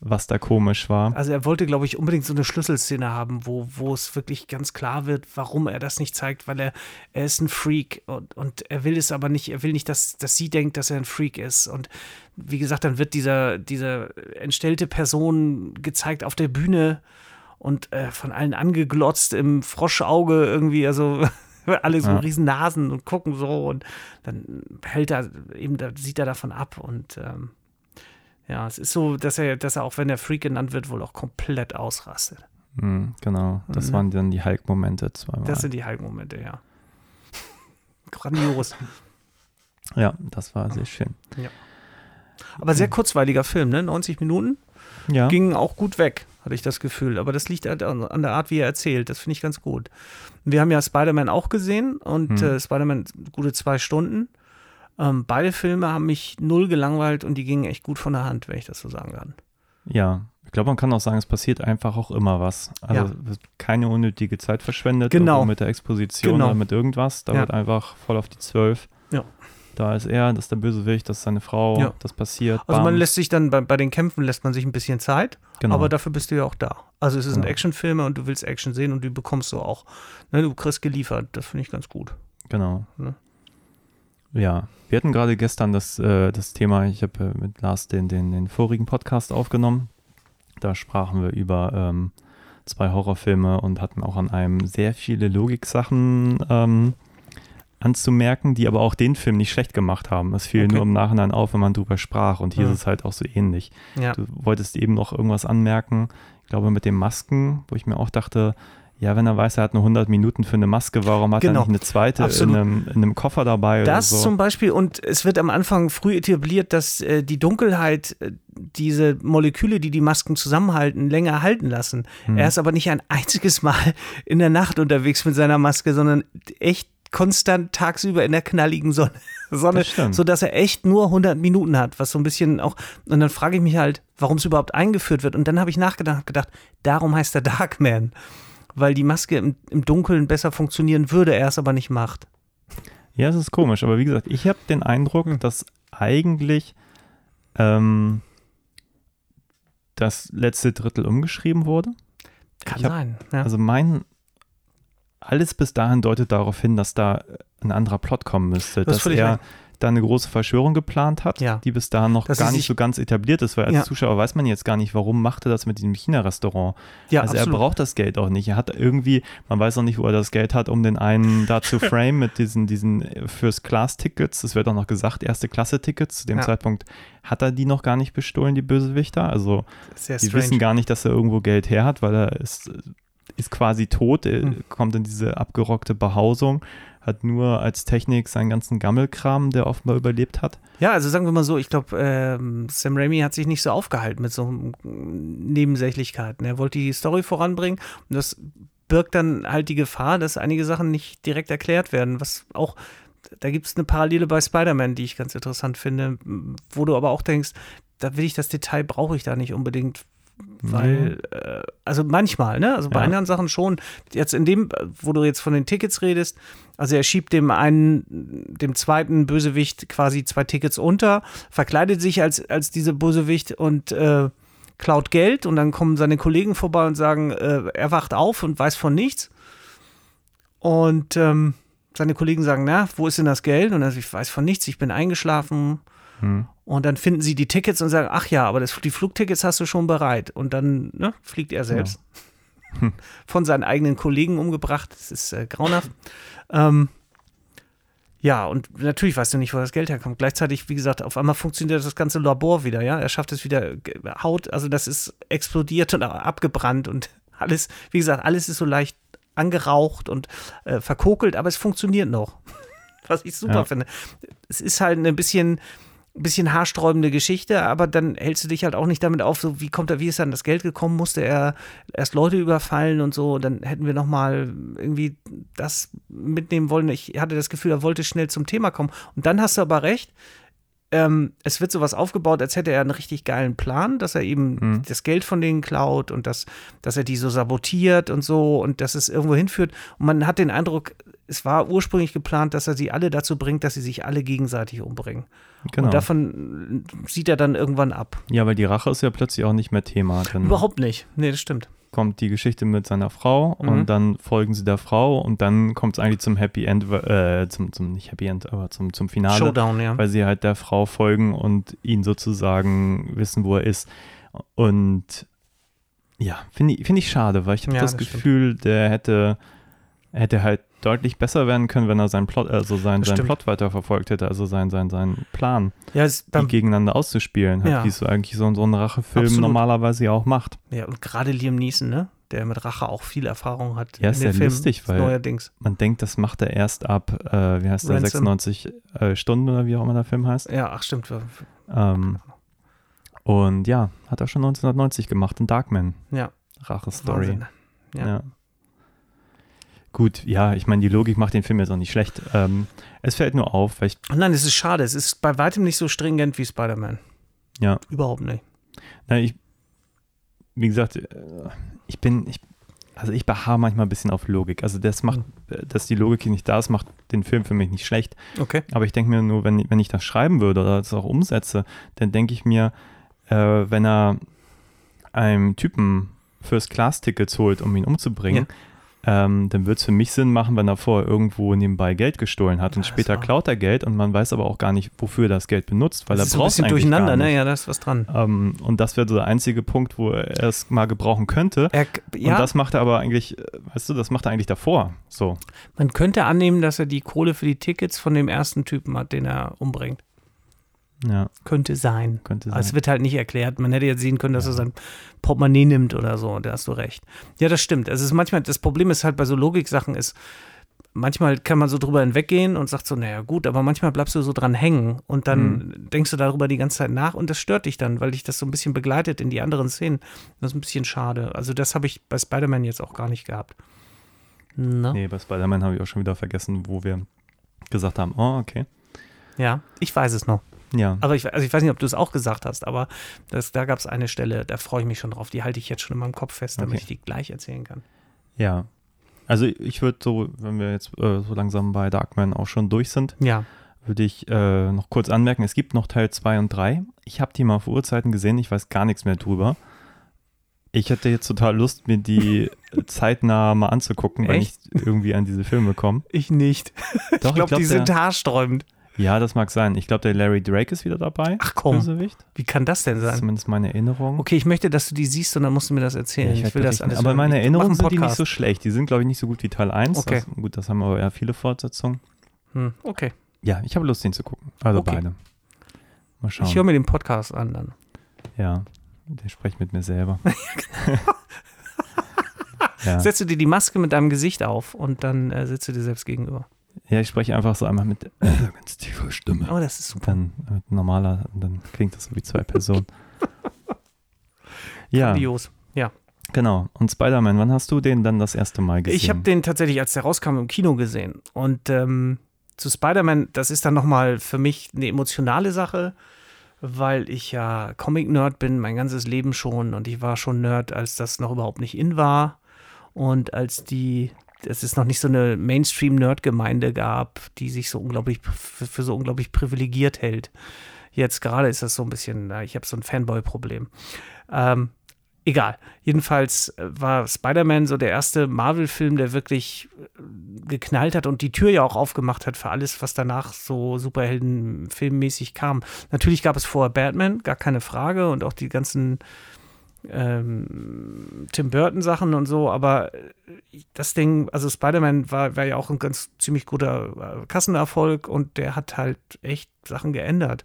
was da komisch war. Also er wollte, glaube ich, unbedingt so eine Schlüsselszene haben, wo, wo es wirklich ganz klar wird, warum er das nicht zeigt, weil er, er ist ein Freak und, und er will es aber nicht, er will nicht, dass, dass sie denkt, dass er ein Freak ist. Und wie gesagt, dann wird dieser, diese entstellte Person gezeigt auf der Bühne und äh, von allen angeglotzt im Froschauge irgendwie, also *laughs* alle so ja. riesen Nasen und gucken so und dann hält er eben, da sieht er davon ab und ähm, ja, es ist so, dass er, dass er auch wenn er Freak genannt wird, wohl auch komplett ausrastet. Mhm, genau, das mhm. waren dann die Hulk-Momente zweimal. Das sind die Hulk-Momente, ja. *laughs* Grandios. Ja, das war sehr schön. Ja. Aber sehr kurzweiliger Film, ne? 90 Minuten. Ja. Ging auch gut weg hatte ich das Gefühl. Aber das liegt halt an der Art, wie er erzählt. Das finde ich ganz gut. Wir haben ja Spider-Man auch gesehen und hm. äh, Spider-Man gute zwei Stunden. Ähm, beide Filme haben mich null gelangweilt und die gingen echt gut von der Hand, wenn ich das so sagen kann. Ja, ich glaube, man kann auch sagen, es passiert einfach auch immer was. Also ja. keine unnötige Zeit verschwendet genau. mit der Exposition genau. oder mit irgendwas. Da ja. wird einfach voll auf die Zwölf. Ja da ist er, das ist der Bösewicht, das ist seine Frau, ja. das passiert. Also bam. man lässt sich dann bei, bei, den Kämpfen lässt man sich ein bisschen Zeit, genau. aber dafür bist du ja auch da. Also es ist genau. ein Actionfilm und du willst Action sehen und die bekommst du auch. Ne, du kriegst geliefert, das finde ich ganz gut. Genau. Ne? Ja, wir hatten gerade gestern das, äh, das Thema, ich habe äh, mit Lars den, den, den vorigen Podcast aufgenommen. Da sprachen wir über ähm, zwei Horrorfilme und hatten auch an einem sehr viele Logiksachen ähm, anzumerken, die aber auch den Film nicht schlecht gemacht haben. Es fiel okay. nur im Nachhinein auf, wenn man drüber sprach und hier ja. ist es halt auch so ähnlich. Ja. Du wolltest eben noch irgendwas anmerken, ich glaube mit den Masken, wo ich mir auch dachte, ja, wenn er weiß, er hat nur 100 Minuten für eine Maske, warum hat genau. er nicht eine zweite in einem, in einem, Koffer dabei? Das so? zum Beispiel, und es wird am Anfang früh etabliert, dass äh, die Dunkelheit äh, diese Moleküle, die die Masken zusammenhalten, länger halten lassen. Hm. Er ist aber nicht ein einziges Mal in der Nacht unterwegs mit seiner Maske, sondern echt konstant tagsüber in der knalligen Sonne, *laughs* Sonne sodass er echt nur 100 Minuten hat, was so ein bisschen auch, und dann frage ich mich halt, warum es überhaupt eingeführt wird. Und dann habe ich nachgedacht, gedacht, darum heißt er Darkman, weil die Maske im, im Dunkeln besser funktionieren würde, er es aber nicht macht. Ja, es ist komisch, aber wie gesagt, ich habe den Eindruck, hm. dass eigentlich ähm, das letzte Drittel umgeschrieben wurde. Kann hab, sein. Ja. Also mein alles bis dahin deutet darauf hin, dass da ein anderer Plot kommen müsste. Das dass er da eine große Verschwörung geplant hat, ja. die bis dahin noch das gar nicht so ganz etabliert ist, weil als ja. Zuschauer weiß man jetzt gar nicht, warum macht er das mit diesem China-Restaurant. Ja, also absolut. er braucht das Geld auch nicht. Er hat irgendwie, man weiß auch nicht, wo er das Geld hat, um den einen da zu *laughs* frame mit diesen, diesen First Class-Tickets. Das wird auch noch gesagt, erste Klasse-Tickets. Zu dem ja. Zeitpunkt hat er die noch gar nicht bestohlen, die Bösewichter. Also die wissen gar nicht, dass er irgendwo Geld her hat, weil er ist ist quasi tot, er hm. kommt in diese abgerockte Behausung, hat nur als Technik seinen ganzen Gammelkram, der offenbar überlebt hat. Ja, also sagen wir mal so, ich glaube, ähm, Sam Raimi hat sich nicht so aufgehalten mit so Nebensächlichkeiten. Er wollte die Story voranbringen und das birgt dann halt die Gefahr, dass einige Sachen nicht direkt erklärt werden, was auch da gibt es eine Parallele bei Spider-Man, die ich ganz interessant finde, wo du aber auch denkst, da will ich das Detail, brauche ich da nicht unbedingt, weil, mhm. äh, also manchmal, ne? Also bei ja. anderen Sachen schon. Jetzt in dem, wo du jetzt von den Tickets redest, also er schiebt dem einen, dem zweiten Bösewicht quasi zwei Tickets unter, verkleidet sich als, als diese Bösewicht und äh, klaut Geld und dann kommen seine Kollegen vorbei und sagen, äh, er wacht auf und weiß von nichts. Und ähm, seine Kollegen sagen, na, wo ist denn das Geld? Und er sagt, ich weiß von nichts, ich bin eingeschlafen. Hm. Und dann finden sie die Tickets und sagen, ach ja, aber das, die Flugtickets hast du schon bereit. Und dann ne, fliegt er selbst. Ja. *laughs* Von seinen eigenen Kollegen umgebracht. Das ist äh, grauenhaft. ähm, ja, und natürlich weißt du nicht, wo das Geld herkommt. Gleichzeitig, wie gesagt, auf einmal funktioniert das ganze Labor wieder, ja. Er schafft es wieder, Haut, also das ist explodiert und abgebrannt und alles, wie gesagt, alles ist so leicht angeraucht und äh, verkokelt, aber es funktioniert noch. *laughs* Was ich super ja. finde. Es ist halt ein bisschen, bisschen haarsträubende Geschichte, aber dann hältst du dich halt auch nicht damit auf, so wie kommt er, wie ist dann das Geld gekommen, musste er erst Leute überfallen und so, dann hätten wir nochmal irgendwie das mitnehmen wollen. Ich hatte das Gefühl, er wollte schnell zum Thema kommen. Und dann hast du aber recht, ähm, es wird sowas aufgebaut, als hätte er einen richtig geilen Plan, dass er eben mhm. das Geld von denen klaut und dass, dass er die so sabotiert und so und dass es irgendwo hinführt. Und man hat den Eindruck, es war ursprünglich geplant, dass er sie alle dazu bringt, dass sie sich alle gegenseitig umbringen. Genau. Und davon sieht er dann irgendwann ab. Ja, weil die Rache ist ja plötzlich auch nicht mehr Thema. Überhaupt nicht. Nee, das stimmt kommt die Geschichte mit seiner Frau mhm. und dann folgen sie der Frau und dann kommt es eigentlich zum Happy End, äh, zum, zum, nicht Happy End, aber zum, zum Finale. Showdown, ja. Weil sie halt der Frau folgen und ihn sozusagen wissen, wo er ist. Und ja, finde ich, find ich schade, weil ich habe ja, das, das, Gefühl, der hätte, hätte halt deutlich besser werden können, wenn er seinen Plot, also seinen, seinen Plot weiterverfolgt hätte, also seinen, seinen, seinen Plan, ja, die gegeneinander auszuspielen, ja. wie es eigentlich so, so ein Rachefilm Absolut. normalerweise ja auch macht. Ja, und gerade Liam Neeson, ne? Der mit Rache auch viel Erfahrung hat. Ja, ist ja lustig, weil neuerdings. man denkt, das macht er erst ab, äh, wie heißt der, 96 äh, Stunden oder wie auch immer der Film heißt. Ja, ach stimmt. Ähm, und ja, hat er schon 1990 gemacht in Darkman. Ja. Rache-Story. Ja. ja. Gut, ja, ich meine, die Logik macht den Film jetzt auch nicht schlecht. Ähm, es fällt nur auf, weil ich. Nein, es ist schade. Es ist bei weitem nicht so stringent wie Spider-Man. Ja. Überhaupt nicht. Na, ich, wie gesagt, äh, ich bin, ich, also ich beharre manchmal ein bisschen auf Logik. Also das macht, mhm. dass die Logik nicht da ist, macht den Film für mich nicht schlecht. Okay. Aber ich denke mir nur, wenn, wenn ich das schreiben würde oder das auch umsetze, dann denke ich mir, äh, wenn er einem Typen First-Class-Tickets holt, um ihn umzubringen, ja ähm, dann würde es für mich Sinn machen, wenn er vorher irgendwo nebenbei Geld gestohlen hat und später klaut er Geld und man weiß aber auch gar nicht, wofür er das Geld benutzt, weil das er braucht es eigentlich durcheinander, ne? Ja, da ist was dran. Ähm, und das wäre so der einzige Punkt, wo er es mal gebrauchen könnte. Er, ja. Und das macht er aber eigentlich, äh, weißt du, das macht er eigentlich davor. So. Man könnte annehmen, dass er die Kohle für die Tickets von dem ersten Typen hat, den er umbringt. Ja. Könnte sein. Könnte sein. Es wird halt nicht erklärt. Man hätte jetzt sehen können, dass ja. er sein Portemonnaie nimmt oder so. Da hast du recht. Ja, das stimmt. Also es ist manchmal, das Problem ist halt bei so Logiksachen ist, manchmal kann man so drüber hinweggehen und sagt so, naja, gut, aber manchmal bleibst du so dran hängen und dann mhm. denkst du darüber die ganze Zeit nach und das stört dich dann, weil dich das so ein bisschen begleitet in die anderen Szenen. Das ist ein bisschen schade. Also das habe ich bei Spider-Man jetzt auch gar nicht gehabt. No? Nee, bei Spider-Man habe ich auch schon wieder vergessen, wo wir gesagt haben, oh, okay. Ja, ich weiß es noch. Ja. Aber ich, also ich weiß nicht, ob du es auch gesagt hast, aber das, da gab es eine Stelle, da freue ich mich schon drauf. Die halte ich jetzt schon in meinem Kopf fest, damit okay. ich die gleich erzählen kann. Ja. Also ich würde so, wenn wir jetzt äh, so langsam bei Darkman auch schon durch sind, ja. würde ich äh, noch kurz anmerken, es gibt noch Teil 2 und 3. Ich habe die mal vor Urzeiten gesehen, ich weiß gar nichts mehr drüber. Ich hätte jetzt total Lust, mir die *laughs* zeitnah mal anzugucken, Echt? wenn ich irgendwie an diese Filme komme. Ich nicht. Doch, ich glaube, glaub, die sind haarsträubend. Ja, das mag sein. Ich glaube, der Larry Drake ist wieder dabei. Ach komm. Bösewicht. Wie kann das denn sein? Zumindest meine Erinnerung. Okay, ich möchte, dass du die siehst und dann musst du mir das erzählen. Ja, ich, ich will das alles Aber meine Erinnerungen sind die nicht so schlecht. Die sind, glaube ich, nicht so gut wie Teil 1. Okay. Das, gut, das haben aber ja viele Fortsetzungen. Hm, okay. Ja, ich habe Lust, den zu gucken. Also okay. beide. Mal schauen. Ich höre mir den Podcast an dann. Ja, der spricht mit mir selber. *laughs* ja. Setzt du dir die Maske mit deinem Gesicht auf und dann äh, sitzt du dir selbst gegenüber. Ja, ich spreche einfach so einmal mit äh, ganz tiefer Stimme. Oh, das ist super. Dann mit normaler, dann klingt das so wie zwei Personen. ja. Grandios, ja. Genau. Und Spider-Man, wann hast du den dann das erste Mal gesehen? Ich habe den tatsächlich, als der rauskam, im Kino gesehen. Und ähm, zu Spider-Man, das ist dann nochmal für mich eine emotionale Sache, weil ich ja Comic-Nerd bin, mein ganzes Leben schon. Und ich war schon Nerd, als das noch überhaupt nicht in war. Und als die, es noch nicht so eine Mainstream-Nerd-Gemeinde gab, die sich so unglaublich für, für so unglaublich privilegiert hält. Jetzt gerade ist das so ein bisschen, ich habe so ein Fanboy-Problem. Ähm, Egal. Jedenfalls äh, war Spider-Man so der erste Marvel-Film, der wirklich äh, geknallt hat und die Tür ja auch aufgemacht hat für alles, was danach so Superhelden-filmmäßig kam. Natürlich gab es vorher Batman, gar keine Frage, und auch die ganzen ähm, Tim Burton-Sachen und so, aber äh, das Ding, also Spider-Man war, war ja auch ein ganz ziemlich guter Kassenerfolg und der hat halt echt Sachen geändert.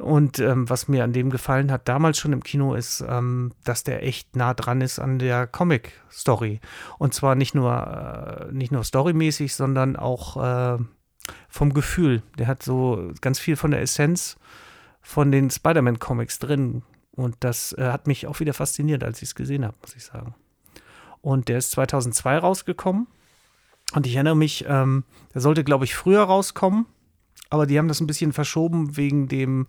Und ähm, was mir an dem gefallen hat, damals schon im Kino, ist, ähm, dass der echt nah dran ist an der Comic-Story. Und zwar nicht nur, äh, nicht nur storymäßig, sondern auch äh, vom Gefühl. Der hat so ganz viel von der Essenz von den Spider-Man-Comics drin. Und das äh, hat mich auch wieder fasziniert, als ich es gesehen habe, muss ich sagen. Und der ist 2002 rausgekommen. Und ich erinnere mich, ähm, der sollte, glaube ich, früher rauskommen aber die haben das ein bisschen verschoben wegen dem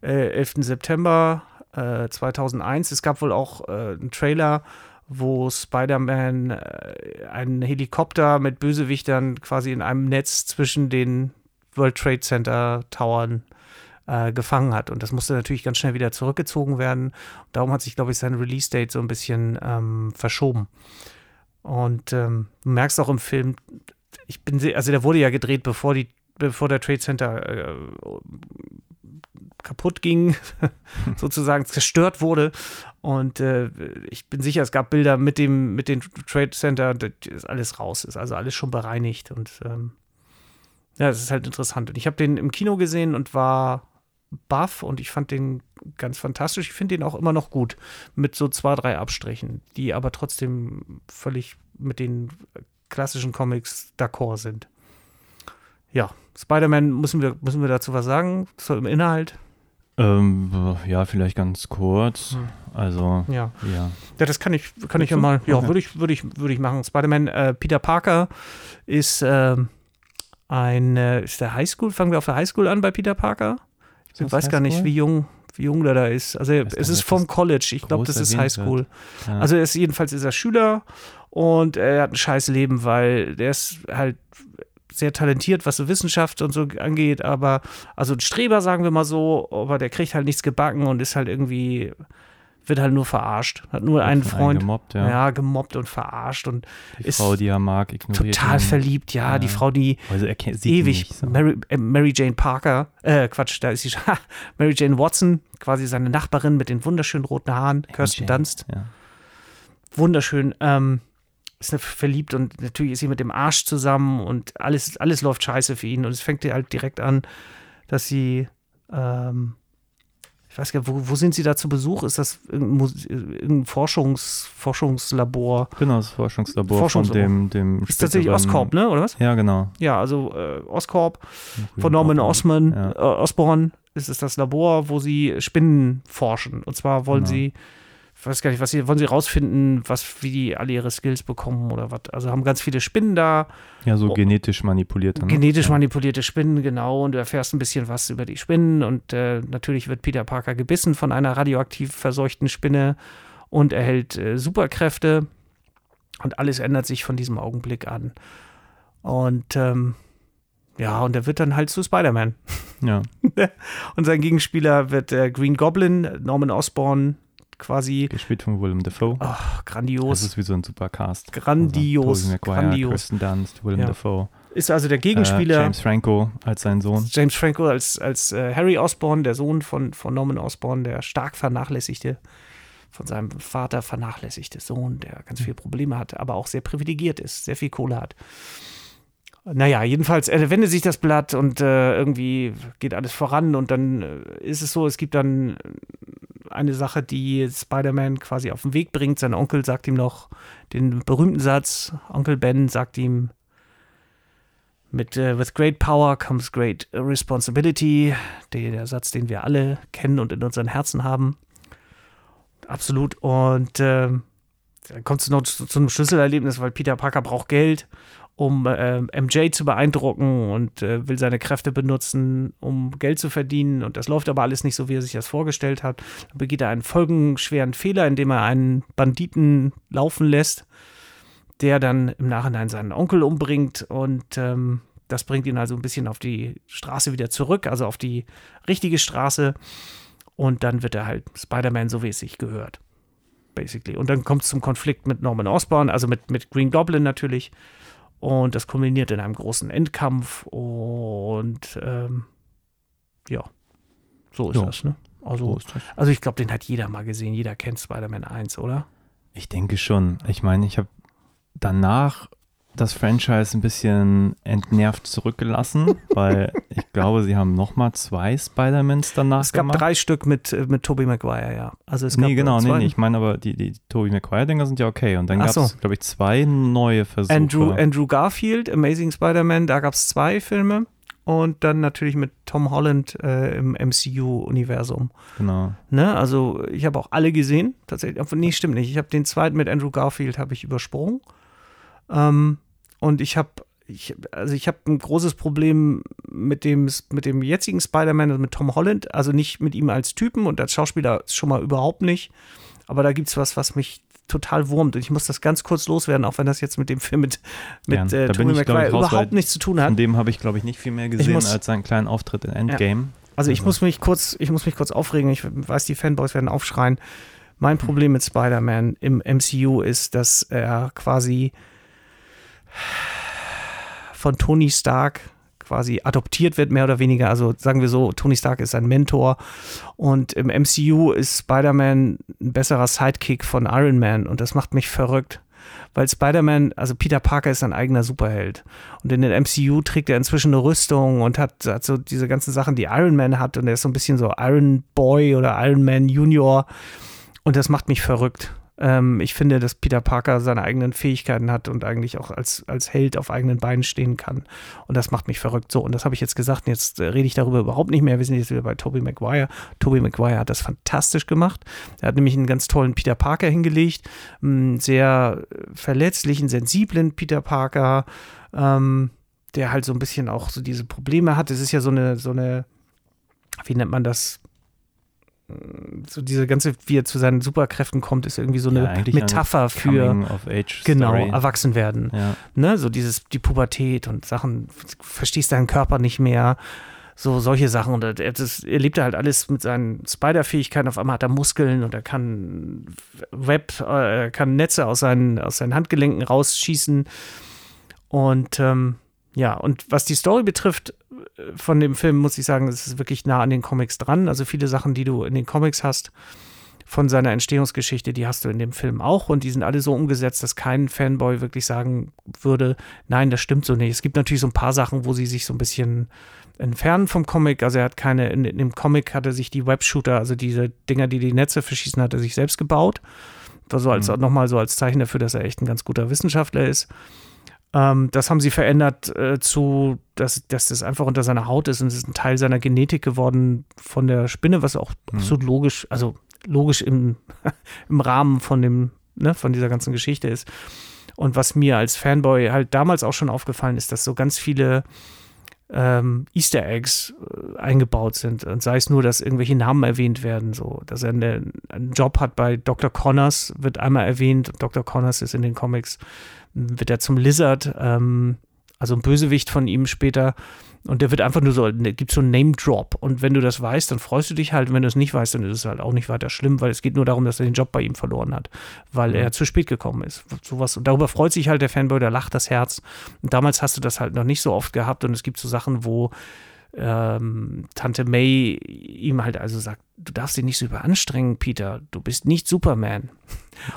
äh, 11. September äh, 2001. Es gab wohl auch äh, einen Trailer, wo Spider-Man äh, einen Helikopter mit Bösewichtern quasi in einem Netz zwischen den World Trade Center Towern äh, gefangen hat. Und das musste natürlich ganz schnell wieder zurückgezogen werden. Darum hat sich, glaube ich, sein Release-Date so ein bisschen ähm, verschoben. Und ähm, du merkst auch im Film, ich bin sehr, also der wurde ja gedreht, bevor die bevor der Trade Center äh, kaputt ging, *laughs* sozusagen zerstört wurde. Und äh, ich bin sicher, es gab Bilder mit dem, mit dem Trade Center, das ist alles raus, ist also alles schon bereinigt. Und ähm, ja, das ist halt interessant. Und ich habe den im Kino gesehen und war baff und ich fand den ganz fantastisch. Ich finde den auch immer noch gut mit so zwei, drei Abstrichen, die aber trotzdem völlig mit den klassischen Comics d'accord sind. Ja, Spider-Man, müssen wir, müssen wir dazu was sagen? Im Inhalt? Ähm, ja, vielleicht ganz kurz. Hm. Also, ja. ja. Ja, das kann ich, kann ich ja mal, ja, okay. würde ich, würde ich, würde ich machen. Spider-Man, äh, Peter Parker ist äh, ein, ist der Highschool? Fangen wir auf der Highschool an bei Peter Parker? Ich weiß Highschool? gar nicht, wie jung, wie jung der da ist. Also, es ist vom College. Ich glaube, das ist Highschool. Ja. Also, ist, jedenfalls ist er Schüler und er hat ein scheiß Leben, weil der ist halt sehr talentiert, was so Wissenschaft und so angeht, aber also ein Streber, sagen wir mal so, aber der kriegt halt nichts gebacken und ist halt irgendwie wird halt nur verarscht. Hat nur einen Freund. Gemobbt, ja. ja. gemobbt und verarscht und die ist Frau, die er mag, ignoriert total ihn. verliebt, ja, ja, Die Frau, die also ewig, nicht, so. Mary, äh, Mary, Jane Parker, äh, Quatsch, da ist sie, *laughs* Mary Jane Watson, quasi seine Nachbarin mit den wunderschönen roten Haaren, Kirsten Dunst. Ja. Wunderschön. Ähm, ist verliebt und natürlich ist sie mit dem Arsch zusammen und alles, alles läuft scheiße für ihn. Und es fängt halt direkt an, dass sie, ähm, ich weiß gar nicht, wo, wo sind sie da zu Besuch? Ist das irgendein Forschungs, Forschungslabor? Genau, das Forschungslabor, Forschungslabor. von dem, dem Ist tatsächlich Oscorp, ne, oder was? Ja, genau. Ja, also äh, Oscorp von Norman Osman, ja. äh, Osborn ist es das Labor, wo sie Spinnen forschen. Und zwar wollen genau. sie weiß gar nicht, was sie, wollen sie rausfinden, was, wie die alle ihre Skills bekommen oder was. Also haben ganz viele Spinnen da. Ja, so oh, genetisch manipulierte. Ne? Genetisch manipulierte Spinnen, genau. Und du erfährst ein bisschen was über die Spinnen. Und äh, natürlich wird Peter Parker gebissen von einer radioaktiv verseuchten Spinne und erhält äh, Superkräfte. Und alles ändert sich von diesem Augenblick an. Und ähm, ja, und er wird dann halt zu Spider-Man. Ja. *laughs* und sein Gegenspieler wird äh, Green Goblin, Norman Osborn, quasi. Gespielt von Willem Dafoe. Oh, grandios. Das ist wie so ein Supercast. Grandios. Also, Maguire, grandios. Kristen Dunst, Willem ja. Dafoe. Ist also der Gegenspieler. Äh, James Franco als sein Sohn. James Franco als, als äh, Harry Osborne, der Sohn von, von Norman Osborne, der stark vernachlässigte, von seinem Vater vernachlässigte Sohn, der ganz viele Probleme hat, aber auch sehr privilegiert ist, sehr viel Kohle hat. Naja, jedenfalls er wendet sich das Blatt und äh, irgendwie geht alles voran und dann äh, ist es so, es gibt dann eine Sache, die Spider-Man quasi auf den Weg bringt. Sein Onkel sagt ihm noch den berühmten Satz, Onkel Ben sagt ihm, mit äh, With great power comes great responsibility. Der, der, Satz, den wir alle kennen und in unseren Herzen haben. Absolut. Und äh, dann kommt es noch zu, zu, einem Schlüsselerlebnis, weil Peter Parker braucht Geld, um äh, MJ zu beeindrucken und äh, will seine Kräfte benutzen, um Geld zu verdienen. Und das läuft aber alles nicht so, wie er sich das vorgestellt hat. Dann begeht er einen folgenschweren Fehler, indem er einen Banditen laufen lässt der dann im Nachhinein seinen Onkel umbringt und ähm, das bringt ihn also ein bisschen auf die Straße wieder zurück, also auf die richtige Straße. Und dann wird er halt Spider-Man, so wie es sich gehört. Basically. Und dann kommt es zum Konflikt mit Norman Osborn, also mit, mit Green Goblin natürlich. Und das kulminiert in einem großen Endkampf. Und ähm, ja, so ist ja. das, ne? Also, so also ich glaube, den hat jeder mal gesehen. Jeder kennt Spider-Man 1, oder? Ich denke schon. Ich meine, ich habe danach das Franchise ein bisschen entnervt zurückgelassen, *laughs* weil ich glaube, sie haben nochmal zwei Spider-Mans danach Es gab gemacht. drei Stück mit, äh, mit Tobey Maguire, ja. Also es nee, genau, nee, nee, ich meine aber, die, die Tobey Maguire-Dinger sind ja okay. Und dann gab es, so. glaube ich, zwei neue Versuche. Andrew, Andrew Garfield, Amazing Spider-Man, da gab es zwei Filme. Und dann natürlich mit Tom Holland äh, im MCU-Universum. Genau. Ne? Also ich habe auch alle gesehen, tatsächlich. Nee, stimmt nicht. Ich habe den zweiten mit Andrew Garfield habe ich übersprungen. Ähm, und ich habe ich, also ich habe ein großes Problem mit dem, mit dem jetzigen Spider-Man, also mit Tom Holland, also nicht mit ihm als Typen und als Schauspieler schon mal überhaupt nicht. Aber da gibt es was, was mich total wurmt. Und ich muss das ganz kurz loswerden, auch wenn das jetzt mit dem Film mit, mit ja, äh, Tobey Maguire überhaupt nichts zu tun hat. Von dem habe ich, glaube ich, nicht viel mehr gesehen muss, als seinen kleinen Auftritt in Endgame. Ja. Also ich also. muss mich kurz, ich muss mich kurz aufregen. Ich weiß, die Fanboys werden aufschreien. Mein Problem mit Spider-Man im MCU ist, dass er quasi von Tony Stark quasi adoptiert wird, mehr oder weniger. Also sagen wir so, Tony Stark ist sein Mentor und im MCU ist Spider-Man ein besserer Sidekick von Iron Man und das macht mich verrückt. Weil Spider-Man, also Peter Parker ist ein eigener Superheld. Und in den MCU trägt er inzwischen eine Rüstung und hat, hat so diese ganzen Sachen, die Iron Man hat. Und er ist so ein bisschen so Iron Boy oder Iron Man Junior. Und das macht mich verrückt. Ähm, ich finde, dass Peter Parker seine eigenen Fähigkeiten hat und eigentlich auch als, als Held auf eigenen Beinen stehen kann. Und das macht mich verrückt. So, und das habe ich jetzt gesagt. Und jetzt äh, rede ich darüber überhaupt nicht mehr. Wir sind jetzt wieder bei Tobey Maguire. Tobey Maguire hat das fantastisch gemacht. Er hat nämlich einen ganz tollen Peter Parker hingelegt. Einen sehr verletzlichen, sensiblen Peter Parker, ähm, der halt so ein bisschen auch so diese Probleme hat. Es ist ja so eine, so eine, wie nennt man das? So diese ganze, wie er zu seinen Superkräften kommt, ist irgendwie so eine ja, Metapher für genau erwachsen werden. Ja. Ne, so dieses die Pubertät und Sachen, verstehst deinen Körper nicht mehr, so solche Sachen und er, das, er lebt halt alles mit seinen Spider-Fähigkeiten. Auf einmal hat er Muskeln und er kann Web, äh, er kann Netze aus seinen aus seinen Handgelenken rausschießen und ähm, ja, und was die Story betrifft, von dem Film muss ich sagen, es ist wirklich nah an den Comics dran. Also viele Sachen, die du in den Comics hast, von seiner Entstehungsgeschichte, die hast du in dem Film auch und die sind alle so umgesetzt, dass kein Fanboy wirklich sagen würde, nein, das stimmt so nicht. Es gibt natürlich so ein paar Sachen, wo sie sich so ein bisschen entfernen vom Comic. Also er hat keine, in, in dem Comic hat er sich die Webshooter, also diese Dinger, die die Netze verschießen, hat er sich selbst gebaut. War so als, mhm. nochmal so als Zeichen dafür, dass er echt ein ganz guter Wissenschaftler ist. Ähm, das haben sie verändert äh, zu, dass, dass das einfach unter seiner Haut ist und es ist ein Teil seiner Genetik geworden von der Spinne, was auch mhm. absolut logisch, also logisch im, *laughs* im Rahmen von dem, ne, von dieser ganzen Geschichte ist. Und was mir als Fanboy halt damals auch schon aufgefallen ist, dass so ganz viele ähm, Easter Eggs äh, eingebaut sind. Und sei es nur, dass irgendwelche Namen erwähnt werden, so, dass er eine, einen Job hat bei Dr. Connors, wird einmal erwähnt. Dr. Connors ist in den Comics wird er zum Lizard, ähm, also ein Bösewicht von ihm später. Und der wird einfach nur so, ne, gibt so einen Name-Drop. Und wenn du das weißt, dann freust du dich halt. Und wenn du es nicht weißt, dann ist es halt auch nicht weiter schlimm, weil es geht nur darum, dass er den Job bei ihm verloren hat, weil mhm. er zu spät gekommen ist. Sowas. Und darüber freut sich halt der Fanboy, da lacht das Herz. Und damals hast du das halt noch nicht so oft gehabt. Und es gibt so Sachen, wo ähm, Tante May ihm halt also sagt, du darfst dich nicht so überanstrengen, Peter, du bist nicht Superman.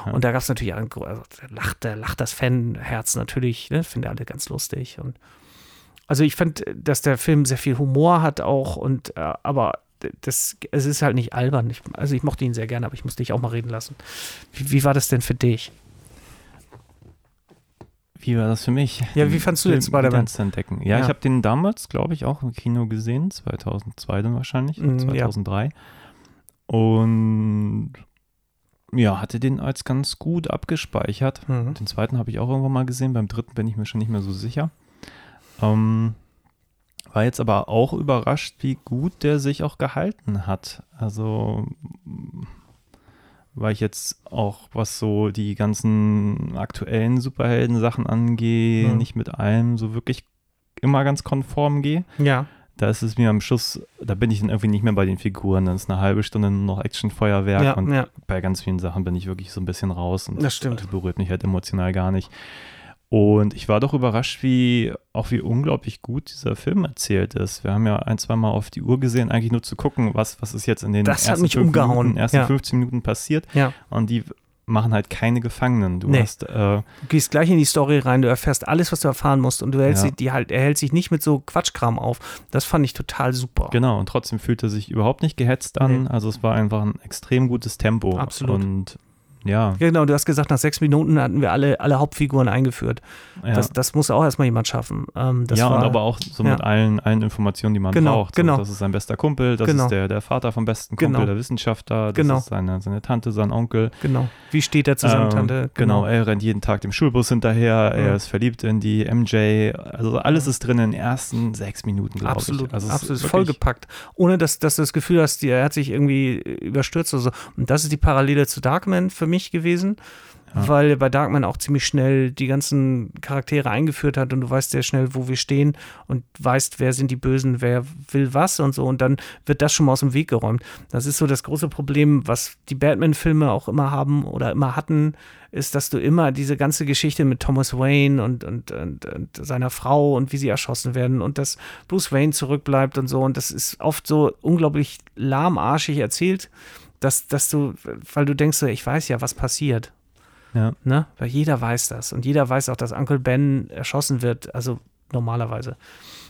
Ja. Und da gab es natürlich, also, da lacht, lacht das Fanherz natürlich, ne? finde alle ganz lustig. Und also ich fand, dass der Film sehr viel Humor hat auch und äh, aber das, es ist halt nicht albern. Ich, also ich mochte ihn sehr gerne, aber ich musste dich auch mal reden lassen. Wie, wie war das denn für dich? Wie war das für mich? Ja, wie fandst du den Spider-Man? zu entdecken? Ja, ja. ich habe den damals, glaube ich, auch im Kino gesehen, 2002 dann wahrscheinlich, mm, 2003. Ja. Und ja, hatte den als ganz gut abgespeichert. Mhm. Den zweiten habe ich auch irgendwann mal gesehen, beim dritten bin ich mir schon nicht mehr so sicher. Ähm, war jetzt aber auch überrascht, wie gut der sich auch gehalten hat. Also weil ich jetzt auch, was so die ganzen aktuellen Superhelden-Sachen angehe, mhm. nicht mit allem so wirklich immer ganz konform gehe. Ja. Da ist es mir am Schluss, da bin ich dann irgendwie nicht mehr bei den Figuren. Dann ist eine halbe Stunde nur noch Actionfeuerwerk ja, und ja. bei ganz vielen Sachen bin ich wirklich so ein bisschen raus und das, stimmt. das berührt mich halt emotional gar nicht. Und ich war doch überrascht, wie auch wie unglaublich gut dieser Film erzählt ist. Wir haben ja ein, zwei Mal auf die Uhr gesehen, eigentlich nur zu gucken, was, was ist jetzt in den das ersten, Minuten, ersten ja. 15 Minuten passiert. Ja. Und die machen halt keine Gefangenen. Du nee. hast. Äh, du gehst gleich in die Story rein, du erfährst alles, was du erfahren musst und du hältst ja. die halt, er hält sich nicht mit so Quatschkram auf. Das fand ich total super. Genau, und trotzdem fühlt er sich überhaupt nicht gehetzt an. Nee. Also es war einfach ein extrem gutes Tempo. Absolut. Und ja. Genau, du hast gesagt, nach sechs Minuten hatten wir alle, alle Hauptfiguren eingeführt. Ja. Das, das muss auch erstmal jemand schaffen. Ähm, ja, war, und aber auch so mit allen, allen Informationen, die man genau, braucht. So, genau. Das ist sein bester Kumpel, das genau. ist der, der Vater vom besten Kumpel, genau. der Wissenschaftler, das genau. ist seine, seine Tante, sein Onkel. Genau. Wie steht er zu seiner ähm, Tante? Genau. genau. er rennt jeden Tag dem Schulbus hinterher, er ist verliebt in die MJ. Also alles ist drin in den ersten sechs Minuten, glaube absolut, ich. Also absolut, vollgepackt. Ohne dass, dass du das Gefühl hast, er hat sich irgendwie überstürzt oder so. Und das ist die Parallele zu Darkman für mich gewesen ja. weil bei Darkman auch ziemlich schnell die ganzen Charaktere eingeführt hat und du weißt sehr schnell, wo wir stehen und weißt, wer sind die Bösen, wer will was und so und dann wird das schon mal aus dem Weg geräumt. Das ist so das große Problem, was die Batman-Filme auch immer haben oder immer hatten, ist, dass du immer diese ganze Geschichte mit Thomas Wayne und, und, und, und seiner Frau und wie sie erschossen werden und dass Bruce Wayne zurückbleibt und so und das ist oft so unglaublich lahmarschig erzählt, dass, dass du, weil du denkst so, ich weiß ja, was passiert. Ja. Ne? Weil jeder weiß das. Und jeder weiß auch, dass Uncle Ben erschossen wird. Also normalerweise.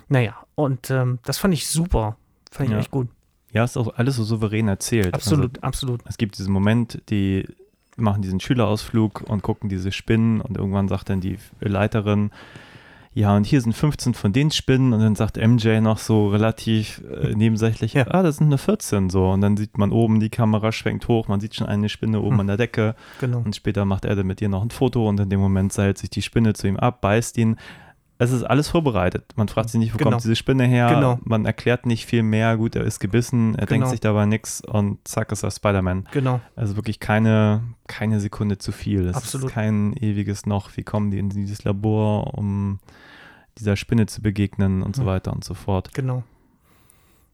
Naja, und ähm, das fand ich super. Fand ich ja. echt gut. Ja, ist auch alles so souverän erzählt. Absolut, also, absolut. Es gibt diesen Moment, die machen diesen Schülerausflug und gucken diese Spinnen und irgendwann sagt dann die Leiterin, ja, und hier sind 15 von den Spinnen und dann sagt MJ noch so relativ äh, *laughs* nebensächlich, ja. ah, das sind nur 14 so und dann sieht man oben, die Kamera schwenkt hoch, man sieht schon eine Spinne oben hm. an der Decke genau. und später macht er dann mit ihr noch ein Foto und in dem Moment seilt sich die Spinne zu ihm ab, beißt ihn. Es ist alles vorbereitet. Man fragt sich nicht, wo genau. kommt diese Spinne her? Genau. Man erklärt nicht viel mehr. Gut, er ist gebissen, er genau. denkt sich dabei nichts und zack ist er Spider-Man. Genau. Also wirklich keine, keine Sekunde zu viel. Es Absolut. ist kein ewiges noch, wie kommen die in dieses Labor, um dieser Spinne zu begegnen und so weiter und so fort. Genau.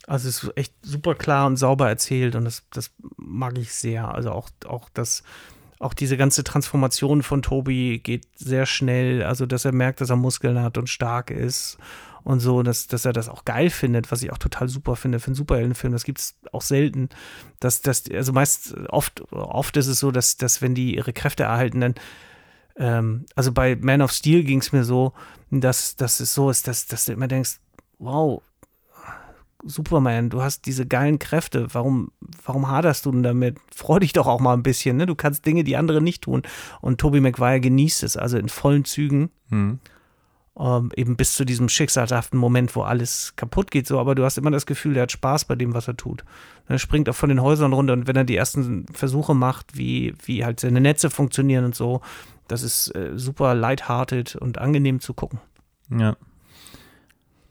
Also es ist echt super klar und sauber erzählt und das, das mag ich sehr. Also auch, auch das, auch diese ganze Transformation von Tobi geht sehr schnell. Also, dass er merkt, dass er Muskeln hat und stark ist und so, dass, dass er das auch geil findet, was ich auch total super finde für einen Superheldenfilm. Das gibt es auch selten. Dass, dass, also meist, oft, oft ist es so, dass, dass wenn die ihre Kräfte erhalten, dann ähm, also bei Man of Steel ging es mir so, dass, dass es so ist, dass, dass du immer denkst, wow, Superman, du hast diese geilen Kräfte, warum, warum haderst du denn damit? Freu dich doch auch mal ein bisschen, ne? Du kannst Dinge, die andere nicht tun. Und Tobey Maguire genießt es, also in vollen Zügen. Mhm. Ähm, eben bis zu diesem schicksalhaften Moment, wo alles kaputt geht, so, aber du hast immer das Gefühl, der hat Spaß bei dem, was er tut. Er springt auch von den Häusern runter und wenn er die ersten Versuche macht, wie, wie halt seine Netze funktionieren und so, das ist äh, super lighthearted und angenehm zu gucken. Ja.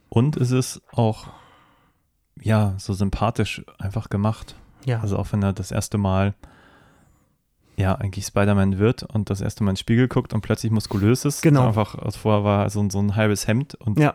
Und es ist auch, ja, so sympathisch einfach gemacht. Ja. Also auch wenn er das erste Mal ja, eigentlich Spider-Man wird und das erste Mal in den Spiegel guckt und plötzlich muskulös ist. Genau. Einfach, also vorher war so, so ein halbes Hemd und ja.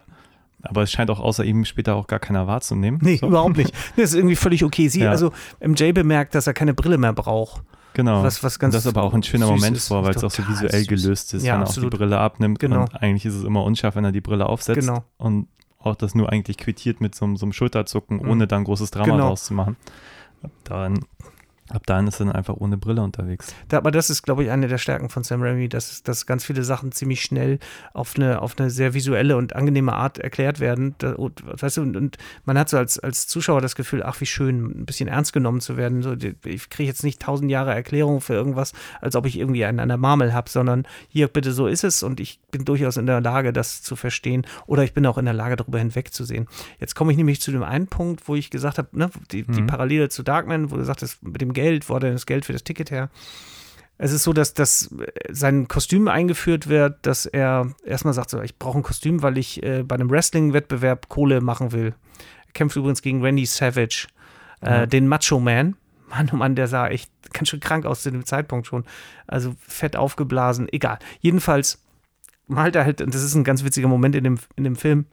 Aber es scheint auch außer ihm später auch gar keiner wahrzunehmen. Nee, so. überhaupt nicht. *laughs* Das ist irgendwie völlig okay. Sie, ja. also MJ bemerkt, dass er keine Brille mehr braucht. Genau. Was, was ganz das ist aber auch ein schöner Moment vor, weil es auch so visuell gelöst ist, ja, wenn er auch die Brille abnimmt. Genau. Und eigentlich ist es immer unscharf, wenn er die Brille aufsetzt. Genau. Und auch das nur eigentlich quittiert mit so, so einem Schulterzucken, mhm. ohne dann großes Drama genau. draus zu machen. Daran Ab dahin ist er dann einfach ohne Brille unterwegs. Aber das ist, glaube ich, eine der Stärken von Sam Raimi, dass, dass ganz viele Sachen ziemlich schnell auf eine, auf eine sehr visuelle und angenehme Art erklärt werden. Und, weißt du, und, und, man hat so als, als Zuschauer das Gefühl, ach, wie schön, ein bisschen ernst genommen zu werden. So, ich kriege jetzt nicht tausend Jahre Erklärung für irgendwas, als ob ich irgendwie einen an der Marmel habe, sondern hier, bitte, so ist es und ich bin durchaus in der Lage, das zu verstehen oder ich bin auch in der Lage, darüber hinwegzusehen. Jetzt komme ich nämlich zu dem einen Punkt, wo ich gesagt habe, ne, die, mhm. die Parallele zu Darkman, wo du sagtest, mit dem Geld Geld, wo hat er das Geld für das Ticket her? Es ist so, dass, dass sein Kostüm eingeführt wird, dass er erstmal sagt, so, ich brauche ein Kostüm, weil ich äh, bei einem Wrestling-Wettbewerb Kohle machen will. Er kämpft übrigens gegen Randy Savage, äh, mhm. den Macho Man. Mann, oh Mann, der sah echt ganz schön krank aus zu dem Zeitpunkt schon. Also fett aufgeblasen, egal. Jedenfalls malt er halt, und das ist ein ganz witziger Moment in dem, in dem Film,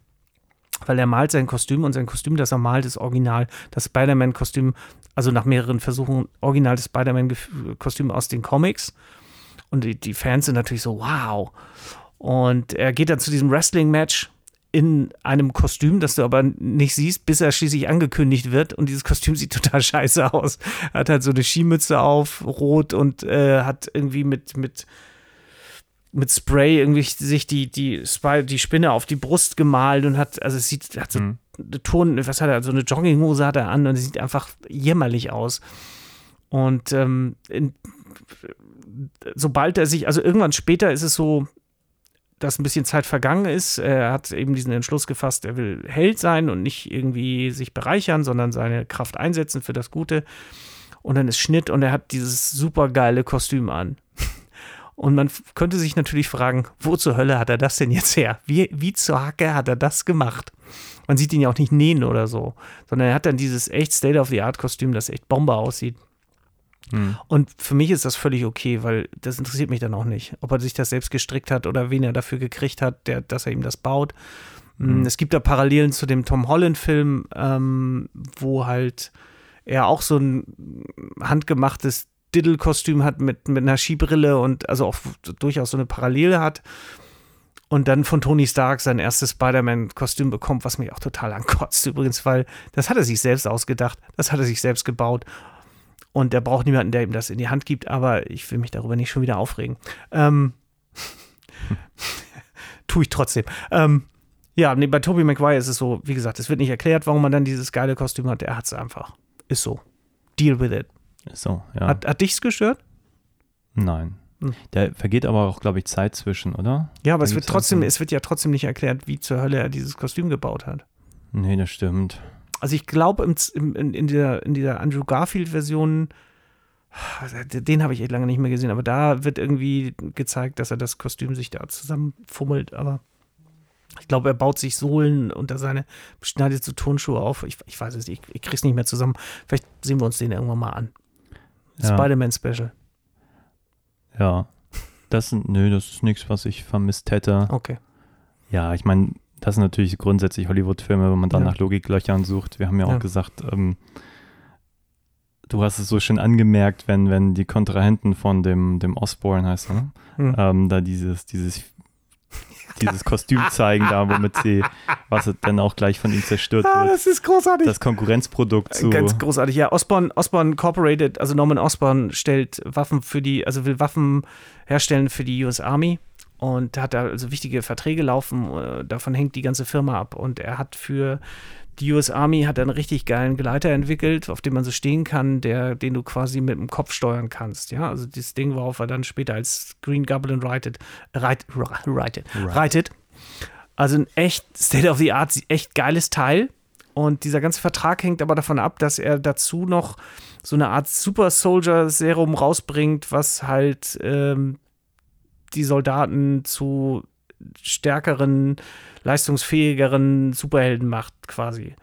weil er malt sein Kostüm und sein Kostüm, das er malt, ist original. Das Spider-Man-Kostüm, also nach mehreren Versuchen, original das Spider-Man-Kostüm aus den Comics. Und die, die Fans sind natürlich so, wow. Und er geht dann zu diesem Wrestling-Match in einem Kostüm, das du aber nicht siehst, bis er schließlich angekündigt wird. Und dieses Kostüm sieht *laughs* total scheiße aus. Er hat halt so eine Skimütze auf, rot und äh, hat irgendwie mit, mit mit Spray irgendwie sich die, die, die Spinne auf die Brust gemalt und hat, also es sieht, hat so mhm. eine Turn, was hat er, so eine Jogginghose hat er an und es sieht einfach jämmerlich aus. Und ähm, in, sobald er sich, also irgendwann später ist es so, dass ein bisschen Zeit vergangen ist. Er hat eben diesen Entschluss gefasst, er will Held sein und nicht irgendwie sich bereichern, sondern seine Kraft einsetzen für das Gute. Und dann ist Schnitt und er hat dieses super geile Kostüm an. Und man könnte sich natürlich fragen, wo zur Hölle hat er das denn jetzt her? Wie, wie zur Hacke hat er das gemacht? Man sieht ihn ja auch nicht nähen oder so, sondern er hat dann dieses echt State-of-the-Art-Kostüm, das echt Bombe aussieht. Mhm. Und für mich ist das völlig okay, weil das interessiert mich dann auch nicht, ob er sich das selbst gestrickt hat oder wen er dafür gekriegt hat, der, dass er ihm das baut. Mhm. Es gibt da Parallelen zu dem Tom Holland-Film, ähm, wo halt er auch so ein handgemachtes Diddle-Kostüm hat mit, mit einer Skibrille und also auch durchaus so eine Parallele hat. Und dann von Tony Stark sein erstes Spider-Man-Kostüm bekommt, was mich auch total ankotzt übrigens, weil das hat er sich selbst ausgedacht, das hat er sich selbst gebaut. Und er braucht niemanden, der ihm das in die Hand gibt, aber ich will mich darüber nicht schon wieder aufregen. Ähm, *laughs* tue ich trotzdem. Ähm, ja, nee, bei Tobey Maguire ist es so, wie gesagt, es wird nicht erklärt, warum man dann dieses geile Kostüm hat. Er hat es einfach. Ist so. Deal with it. So, ja. Hat, hat dich's gestört? Nein. Hm. Da vergeht aber auch, glaube ich, Zeit zwischen, oder? Ja, aber es wird trotzdem, es wird ja trotzdem nicht erklärt, wie zur Hölle er dieses Kostüm gebaut hat. Nee, das stimmt. Also ich glaube, in, in, dieser, in dieser Andrew Garfield-Version, den habe ich echt lange nicht mehr gesehen, aber da wird irgendwie gezeigt, dass er das Kostüm sich da zusammenfummelt, aber ich glaube, er baut sich Sohlen unter seine, schneidet so Turnschuhe auf. Ich, ich weiß es nicht, ich, ich krieg's nicht mehr zusammen. Vielleicht sehen wir uns den irgendwann mal an. Ja. Spider-Man-Special. Ja. Das, nö, das ist nichts, was ich vermisst hätte. Okay. Ja, ich meine, das sind natürlich grundsätzlich Hollywood-Filme, wenn man dann ja. nach Logiklöchern sucht. Wir haben ja auch ja. gesagt, ähm, du hast es so schön angemerkt, wenn, wenn die Kontrahenten von dem, dem Osborne heißt, ne? Mhm. Ähm, da dieses, dieses dieses Kostüm zeigen da, womit sie, was dann auch gleich von ihm zerstört ah, wird. Das ist großartig. Das Konkurrenzprodukt zu. Ganz großartig, ja. Osborne, Osborne Corporated, also Norman Osborne stellt Waffen für die, also will Waffen herstellen für die US Army und hat da also wichtige Verträge laufen. Äh, davon hängt die ganze Firma ab. Und er hat für die US Army hat einen richtig geilen Gleiter entwickelt, auf dem man so stehen kann, der, den du quasi mit dem Kopf steuern kannst. Ja, also dieses Ding, worauf er dann später als Green Goblin reitet, reit, reitet, reitet. Also ein echt State of the Art, echt geiles Teil. Und dieser ganze Vertrag hängt aber davon ab, dass er dazu noch so eine Art Super Soldier Serum rausbringt, was halt ähm, die Soldaten zu stärkeren, leistungsfähigeren Superhelden macht, quasi.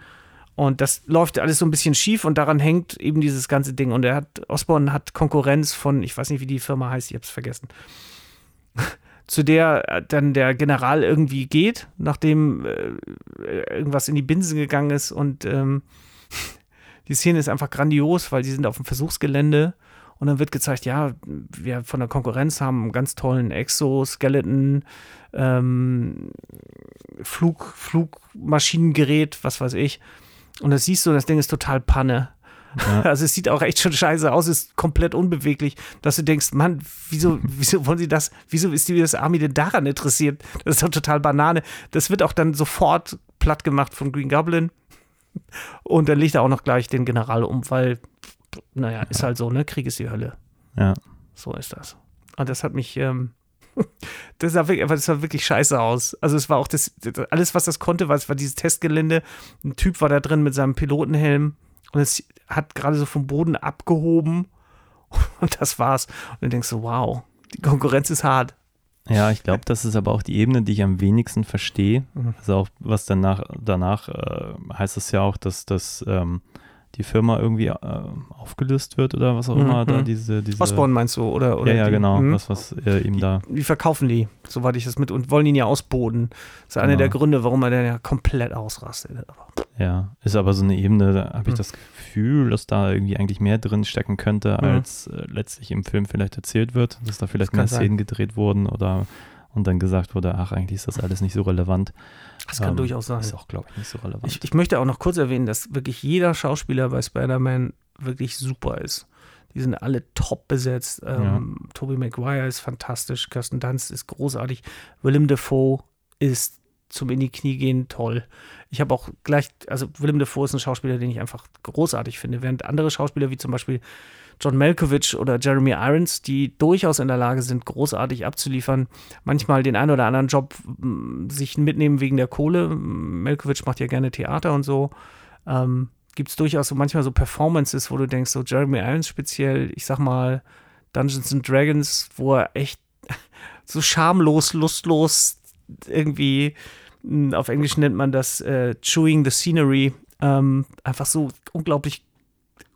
Und das läuft alles so ein bisschen schief und daran hängt eben dieses ganze Ding. Und er hat, Osborne hat Konkurrenz von, ich weiß nicht, wie die Firma heißt, ich hab's vergessen. *laughs* zu der dann der General irgendwie geht, nachdem äh, irgendwas in die Binsen gegangen ist. Und ähm, *laughs* die Szene ist einfach grandios, weil die sind auf dem Versuchsgelände und dann wird gezeigt, ja, wir von der Konkurrenz haben einen ganz tollen Exoskeleton, ähm, Flug, Flugmaschinengerät, was weiß ich. Und das siehst du, das Ding ist total Panne. Ja. *laughs* Also es sieht auch echt schon scheiße aus, ist komplett unbeweglich, dass du denkst, Mann, wieso, *laughs* wieso wollen sie das, wieso ist die das Army denn daran interessiert? Das ist doch total Banane. Das wird auch dann sofort platt gemacht von Green Goblin. Und dann legt er auch noch gleich den General um, weil, naja, ist halt so, ne? Krieg ist die Hölle. Ja. So ist das. Und das hat mich, ähm, *laughs* das, sah wirklich, das sah wirklich scheiße aus. Also es war auch das, alles, was das konnte, war, es war dieses Testgelände. Ein Typ war da drin mit seinem Pilotenhelm und es hat gerade so vom Boden abgehoben *laughs* und das war's. Und du denkst so, wow, die Konkurrenz ist hart. Ja, ich glaube, das ist aber auch die Ebene, die ich am wenigsten verstehe. Mhm. Also auch was danach, danach äh, heißt es ja auch, dass das ähm, die Firma irgendwie äh, aufgelöst wird oder was auch immer mhm. da diese, diese Osborne meinst du oder, oder ja ja die, genau mh. was was äh, ihm da wie verkaufen die soweit ich das mit und wollen ihn ja ausboden das ist genau. einer der Gründe warum er dann ja komplett ausrastet ja ist aber so eine Ebene da habe ich mhm. das Gefühl dass da irgendwie eigentlich mehr drin stecken könnte mhm. als äh, letztlich im Film vielleicht erzählt wird dass da vielleicht das mehr Szenen gedreht wurden oder und dann gesagt wurde, ach, eigentlich ist das alles nicht so relevant. Das kann ähm, durchaus sein. Ist auch, glaube ich, nicht so relevant. Ich, ich, möchte auch noch kurz erwähnen, dass wirklich jeder Schauspieler bei Spider-Man wirklich super ist. Die sind alle top besetzt. Ähm, ja. Tobey Maguire ist fantastisch, Kirsten Dunst ist großartig, Willem Dafoe ist zum in die Knie gehen toll. Ich habe auch gleich, also Willem Dafoe ist ein Schauspieler, den ich einfach großartig finde, während andere Schauspieler wie zum Beispiel John Malkovich oder Jeremy Irons, die durchaus in der Lage sind, großartig abzuliefern, manchmal den einen oder anderen Job mm, sich mitnehmen wegen der Kohle. Malkovich macht ja gerne Theater und so. Ähm, Gibt es durchaus so manchmal so Performances, wo du denkst, so Jeremy Irons speziell, ich sag mal Dungeons and Dragons, wo er echt *laughs* so schamlos, lustlos irgendwie, mm, auf Englisch nennt man das äh, Chewing the Scenery, ähm, einfach so unglaublich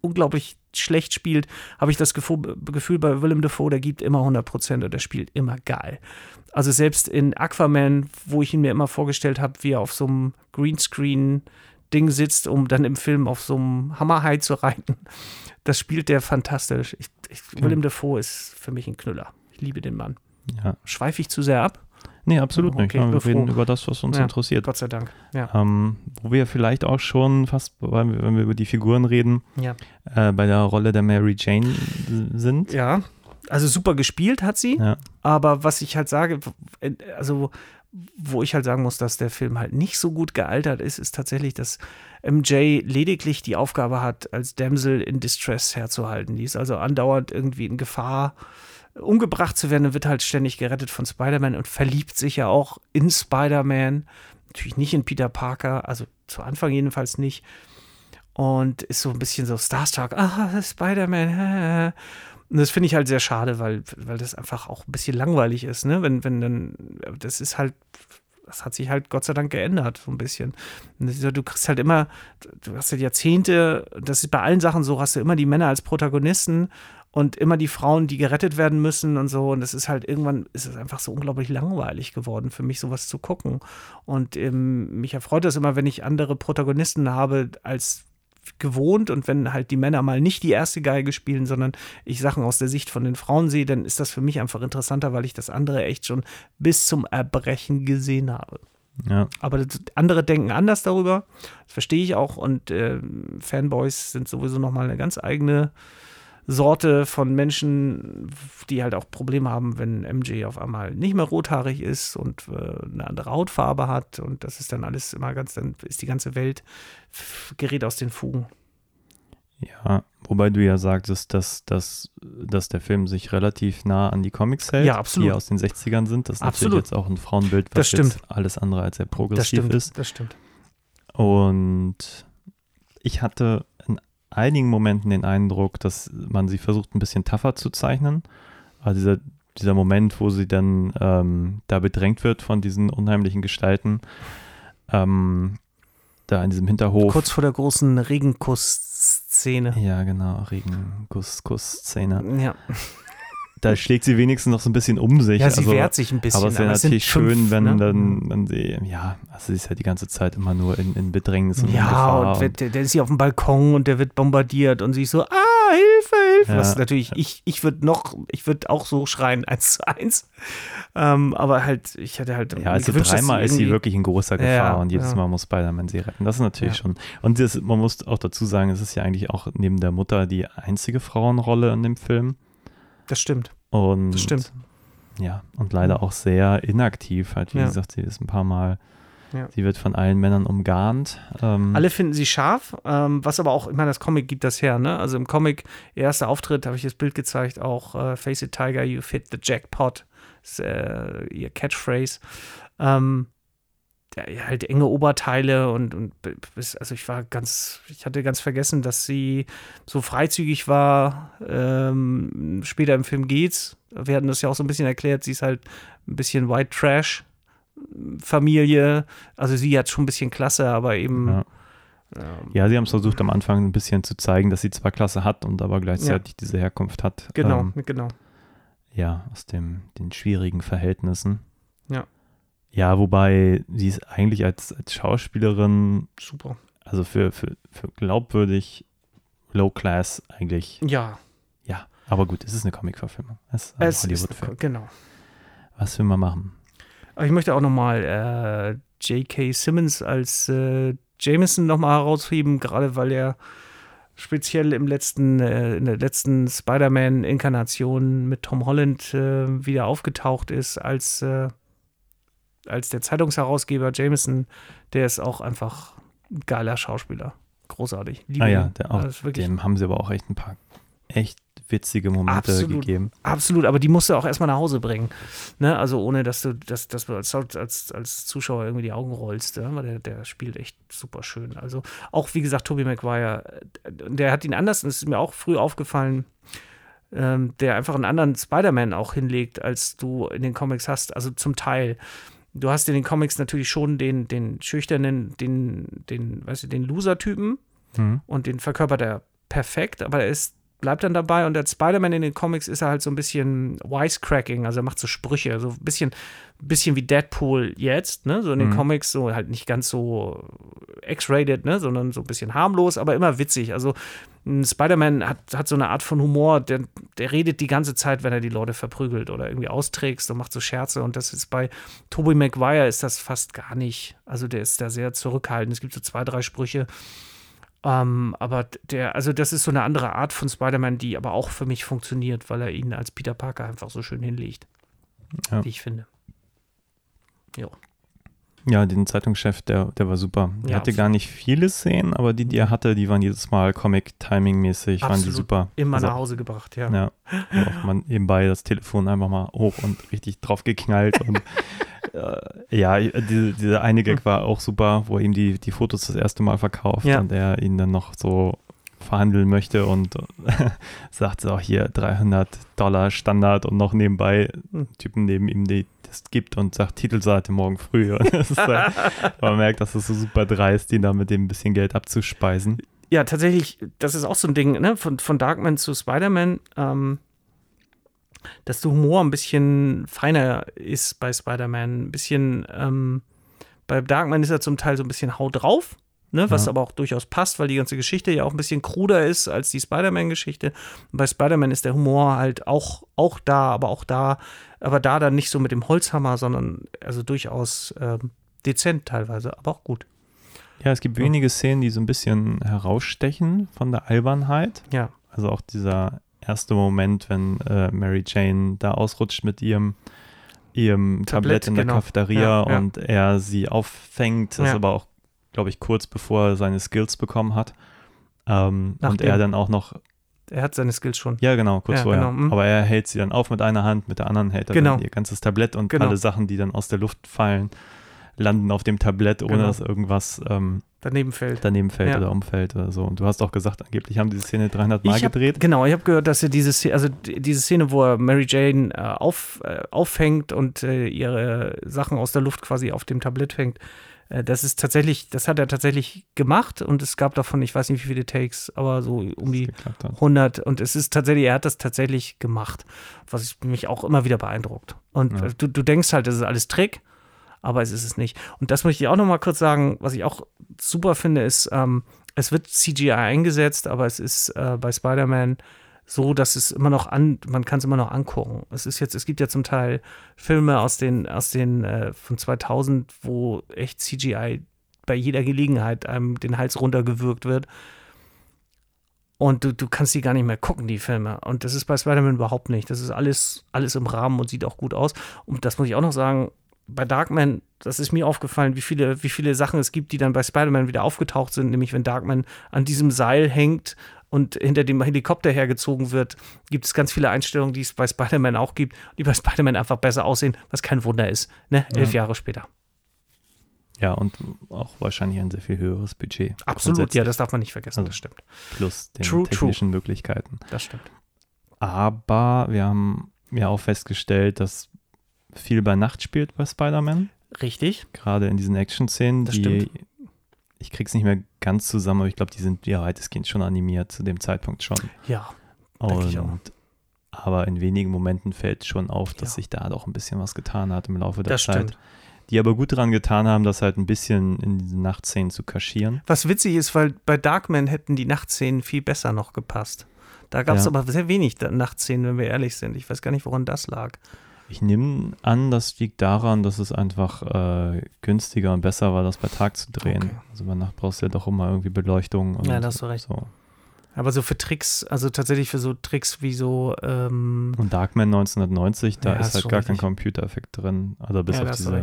unglaublich schlecht spielt, habe ich das Gefühl, bei Willem Dafoe, der gibt immer 100 Prozent und der spielt immer geil. Also selbst in Aquaman, wo ich ihn mir immer vorgestellt habe, wie er auf so einem Greenscreen-Ding sitzt, um dann im Film auf so einem Hammerhai zu reiten, das spielt der fantastisch. Ich, ich, Willem Dafoe ist für mich ein Knüller. Ich liebe den Mann. Ja. Schweife ich zu sehr ab? Nee, absolut nicht. Okay, wir reden über das, was uns ja, interessiert. Gott sei Dank. Ja. Ähm, wo wir vielleicht auch schon fast, wenn wir über die Figuren reden, ja. äh, bei der Rolle der Mary Jane sind. Ja, also super gespielt hat sie. Ja. Aber was ich halt sage, also wo ich halt sagen muss, dass der Film halt nicht so gut gealtert ist, ist tatsächlich, dass MJ lediglich die Aufgabe hat, als Damsel in Distress herzuhalten. Die ist also andauernd irgendwie in Gefahr umgebracht zu werden, wird halt ständig gerettet von Spider-Man und verliebt sich ja auch in Spider-Man. Natürlich nicht in Peter Parker, also zu Anfang jedenfalls nicht. Und ist so ein bisschen so Starstruck, ah, Spider-Man. Und das finde ich halt sehr schade, weil, weil das einfach auch ein bisschen langweilig ist, ne? Wenn, wenn dann, das ist halt, das hat sich halt Gott sei Dank geändert, so ein bisschen. Du kriegst halt immer, du hast halt Jahrzehnte, das ist bei allen Sachen so, hast du immer die Männer als Protagonisten und immer die Frauen, die gerettet werden müssen und so. Und es ist halt irgendwann ist es einfach so unglaublich langweilig geworden für mich, sowas zu gucken. Und ähm, mich erfreut das immer, wenn ich andere Protagonisten habe als gewohnt und wenn halt die Männer mal nicht die erste Geige spielen, sondern ich Sachen aus der Sicht von den Frauen sehe, dann ist das für mich einfach interessanter, weil ich das andere echt schon bis zum Erbrechen gesehen habe. Ja. Aber andere denken anders darüber. Das verstehe ich auch. Und äh, Fanboys sind sowieso nochmal eine ganz eigene Sorte von Menschen, die halt auch Probleme haben, wenn MJ auf einmal nicht mehr rothaarig ist und äh, eine andere Hautfarbe hat und das ist dann alles immer ganz, dann ist die ganze Welt gerät aus den Fugen. Ja, wobei du ja sagtest, dass, dass, dass der Film sich relativ nah an die Comics hält, ja, die aus den 60ern sind. Das ist absolut. natürlich jetzt auch ein Frauenbild, was jetzt alles andere als sehr progressiv das stimmt, ist. Das stimmt. Und ich hatte einigen Momenten den Eindruck, dass man sie versucht, ein bisschen tougher zu zeichnen. Also dieser, dieser Moment, wo sie dann ähm, da bedrängt wird von diesen unheimlichen Gestalten. Ähm, da in diesem Hinterhof. Kurz vor der großen Regenkuss-Szene. Ja, genau, Regenkuss-Szene. Ja da schlägt sie wenigstens noch so ein bisschen um sich. Ja, sie also, wehrt sich ein bisschen. Aber es wäre natürlich schön, wenn ne? dann, wenn sie, ja, also sie ist ja die ganze Zeit immer nur in, in Bedrängnis und Ja, in und, wird, der, der ist hier auf dem Balkon und der wird bombardiert und sie ist so, ah, Hilfe, Ja, was natürlich, ich, ich würde noch, ich würde auch so schreien, eins zu *laughs* eins. Ähm, aber halt, ich hatte halt. Ja, also gewünscht, dreimal ist sie wirklich in großer Gefahr ja, und jedes Mal muss Spider-Man sie retten. Das ist natürlich schon. Und das, man muss auch dazu sagen, es ist ja eigentlich auch neben der Mutter die einzige Frauenrolle in dem Film. Das stimmt. Und das stimmt. Ja, und leider mhm. auch sehr inaktiv. Halt, wie gesagt, sie ist ein paar Mal ja. Sie wird von allen Männern umgarnt. Ähm Alle finden sie scharf, ähm, was aber auch, ich meine, das Comic gibt das her, ne? Also im Comic, erster Auftritt, habe ich das Bild gezeigt, auch äh, Face it Tiger, you fit the jackpot, ist äh, ihr Catchphrase. Ähm, ja, halt enge Oberteile und, und also ich war ganz, ich hatte ganz vergessen, dass sie so freizügig war. Ähm, später im Film geht's. Wir hatten das ja auch so ein bisschen erklärt, sie ist halt ein bisschen White Trash Familie. Also sie hat schon ein bisschen Klasse, aber eben. Ja. Ähm, ja, sie haben es versucht am Anfang ein bisschen zu zeigen, dass sie zwar Klasse hat und aber gleichzeitig ja. diese Herkunft hat. Genau, ähm, genau. Ja, aus dem, den schwierigen Verhältnissen. Ja. Ja, wobei sie ist eigentlich als, als Schauspielerin super. Also für, für, für glaubwürdig Low Class eigentlich. Ja. Ja, aber gut, es ist eine Comic-Verfilmung. Es, ist, genau. Was will man machen? Aber ich möchte auch nochmal äh, J.K. Simmons als äh, Jameson nochmal herausheben, gerade weil er speziell im letzten, äh, in der letzten Spider-Man-Inkarnation mit Tom Holland äh, wieder aufgetaucht ist als, äh, als der Zeitungsherausgeber Jameson. Der ist auch einfach ein geiler Schauspieler. Großartig. Liebe ah ja, der auch, dem haben sie aber auch echt ein paar echt witzige Momente absolut, gegeben. Absolut, aber die musst du auch erstmal nach Hause bringen. Ne? Also ohne, dass du, dass, dass du als, als, als Zuschauer irgendwie die Augen rollst. Ja? Weil der, der spielt echt super schön. Also auch, wie gesagt, Tobey Maguire, der hat ihn anders, und das ist mir auch früh aufgefallen, ähm, der einfach einen anderen Spider-Man auch hinlegt, als du in den Comics hast. Also zum Teil. Du hast in den Comics natürlich schon den, den schüchternen, den, den, weißt du, den Loser-Typen mhm. und den verkörpert er perfekt, aber er ist bleibt dann dabei und der Spider-Man in den Comics ist er halt so ein bisschen wisecracking, also er macht so Sprüche, so ein bisschen, bisschen wie Deadpool jetzt, ne, so in den mhm. Comics, so halt nicht ganz so X-rated, ne, sondern so ein bisschen harmlos, aber immer witzig. Also Spider-Man hat, hat so eine Art von Humor, der, der redet die ganze Zeit, wenn er die Leute verprügelt oder irgendwie austrägst und macht so Scherze und das ist bei Tobey Maguire ist das fast gar nicht. Also der ist da sehr zurückhaltend. Es gibt so zwei, drei Sprüche, ähm, aber der, also das ist so eine andere Art von Spider-Man, die aber auch für mich funktioniert, weil er ihn als Peter Parker einfach so schön hinlegt. Ja. Wie ich finde. Jo. Ja, den Zeitungschef, der, der war super. Der ja, hatte gar nicht viele Szenen, aber die, die er hatte, die waren jedes Mal Comic-Timing-mäßig, waren die super. Immer also, nach Hause gebracht, ja. Ja, auch man nebenbei das Telefon einfach mal hoch und richtig drauf geknallt und *laughs* äh, ja, diese, diese eine Gag hm. war auch super, wo er ihm die, die Fotos das erste Mal verkauft ja. und er ihn dann noch so verhandeln möchte und *laughs* sagt so, hier 300 Dollar Standard und noch nebenbei hm. Typen neben ihm, die das gibt und sagt Titelseite morgen früh. *laughs* Halt, man merkt, dass es so super dreist, ihn da mit dem ein bisschen Geld abzuspeisen. Ja, tatsächlich, das ist auch so ein Ding, ne? von, von Darkman zu Spider-Man. Ähm, dass der Humor ein bisschen feiner ist bei Spider-Man. Ein bisschen, ähm, bei Darkman ist er zum Teil so ein bisschen Haut drauf, ne, was ja. aber auch durchaus passt, weil die ganze Geschichte ja auch ein bisschen kruder ist als die Spider-Man-Geschichte. Bei Spider-Man ist der Humor halt auch, auch da, aber auch da, aber da dann nicht so mit dem Holzhammer, sondern also durchaus ähm, dezent teilweise, aber auch gut. Ja, es gibt wenige Szenen, die so ein bisschen herausstechen von der Albernheit. Ja. Also auch dieser erste Moment, wenn äh, Mary Jane da ausrutscht mit ihrem, ihrem Tablett, Tablett in der genau. Cafeteria ja, und er sie auffängt. Das ja. ist aber auch, glaube ich, kurz bevor er seine Skills bekommen hat. Ähm, und er dann auch noch. Er hat seine Skills schon. Ja, genau, kurz vorher. Genau. Mhm. Aber er hält sie dann auf mit einer Hand, mit der anderen hält er genau. dann ihr ganzes Tablett und genau. alle Sachen, die dann aus der Luft fallen, landen auf dem Tablett, ohne genau. dass irgendwas ähm, daneben fällt. Daneben fällt ja. oder umfällt oder so. Und du hast auch gesagt, angeblich haben diese Szene 300 Mal hab, gedreht. Genau, ich habe gehört, dass er diese Szene, also diese Szene, wo er Mary Jane äh, auf, äh, auffängt und äh, ihre Sachen aus der Luft quasi auf dem Tablett fängt, das ist tatsächlich, das hat er tatsächlich gemacht und es gab davon, ich weiß nicht wie viele Takes, aber so um die 100 und es ist tatsächlich, er hat das tatsächlich gemacht, was mich auch immer wieder beeindruckt. Und ja. du, du denkst halt, das ist alles Trick, aber es ist es nicht. Und das möchte ich auch noch mal kurz sagen, was ich auch super finde, ist, ähm, es wird CGI eingesetzt, aber es ist äh, bei Spider-Man so, dass es immer noch an, man kann es immer noch angucken. Es ist jetzt, es gibt ja zum Teil Filme aus den, aus den äh, von 2000, wo echt CGI bei jeder Gelegenheit einem den Hals runtergewürgt wird. Und du, du kannst die gar nicht mehr gucken, die Filme. Und das ist bei Spider-Man überhaupt nicht. Das ist alles, alles im Rahmen und sieht auch gut aus. Und das muss ich auch noch sagen, bei Darkman, das ist mir aufgefallen, wie viele, wie viele Sachen es gibt, die dann bei Spider-Man wieder aufgetaucht sind, nämlich wenn Darkman an diesem Seil hängt und hinter dem Helikopter hergezogen wird, gibt es ganz viele Einstellungen, die es bei Spider-Man auch gibt, die bei Spider-Man einfach besser aussehen, was kein Wunder ist, ne? Elf ja. Jahre später. Ja, und auch wahrscheinlich ein sehr viel höheres Budget. Absolut, ja, das darf man nicht vergessen, also das stimmt. Plus den true, technischen true. Möglichkeiten. Das stimmt. Aber wir haben ja auch festgestellt, dass viel bei Nacht spielt bei Spider-Man. Richtig. Gerade in diesen Action-Szenen, die stimmt. Ich krieg's nicht mehr ganz zusammen, aber ich glaube, die sind ja weitestgehend schon animiert zu dem Zeitpunkt schon. Ja. Und aber in wenigen Momenten fällt schon auf, dass ja. sich da doch ein bisschen was getan hat im Laufe der das Zeit. Stimmt. Die aber gut daran getan haben, das halt ein bisschen in diese Nachtszenen zu kaschieren. Was witzig ist, weil bei Darkman hätten die Nachtszenen viel besser noch gepasst. Da gab es ja. aber sehr wenig Nachtszenen, wenn wir ehrlich sind. Ich weiß gar nicht, woran das lag. Ich nehme an, das liegt daran, dass es einfach äh, günstiger und besser war, das bei Tag zu drehen. Okay. Also bei Nacht brauchst du ja doch immer irgendwie Beleuchtung. Ja, da hast du recht. So. Aber so für Tricks, also tatsächlich für so Tricks wie so. Ähm und Darkman 1990, da ja, ist halt gar richtig. kein Computereffekt drin. Also bis ja, auf diese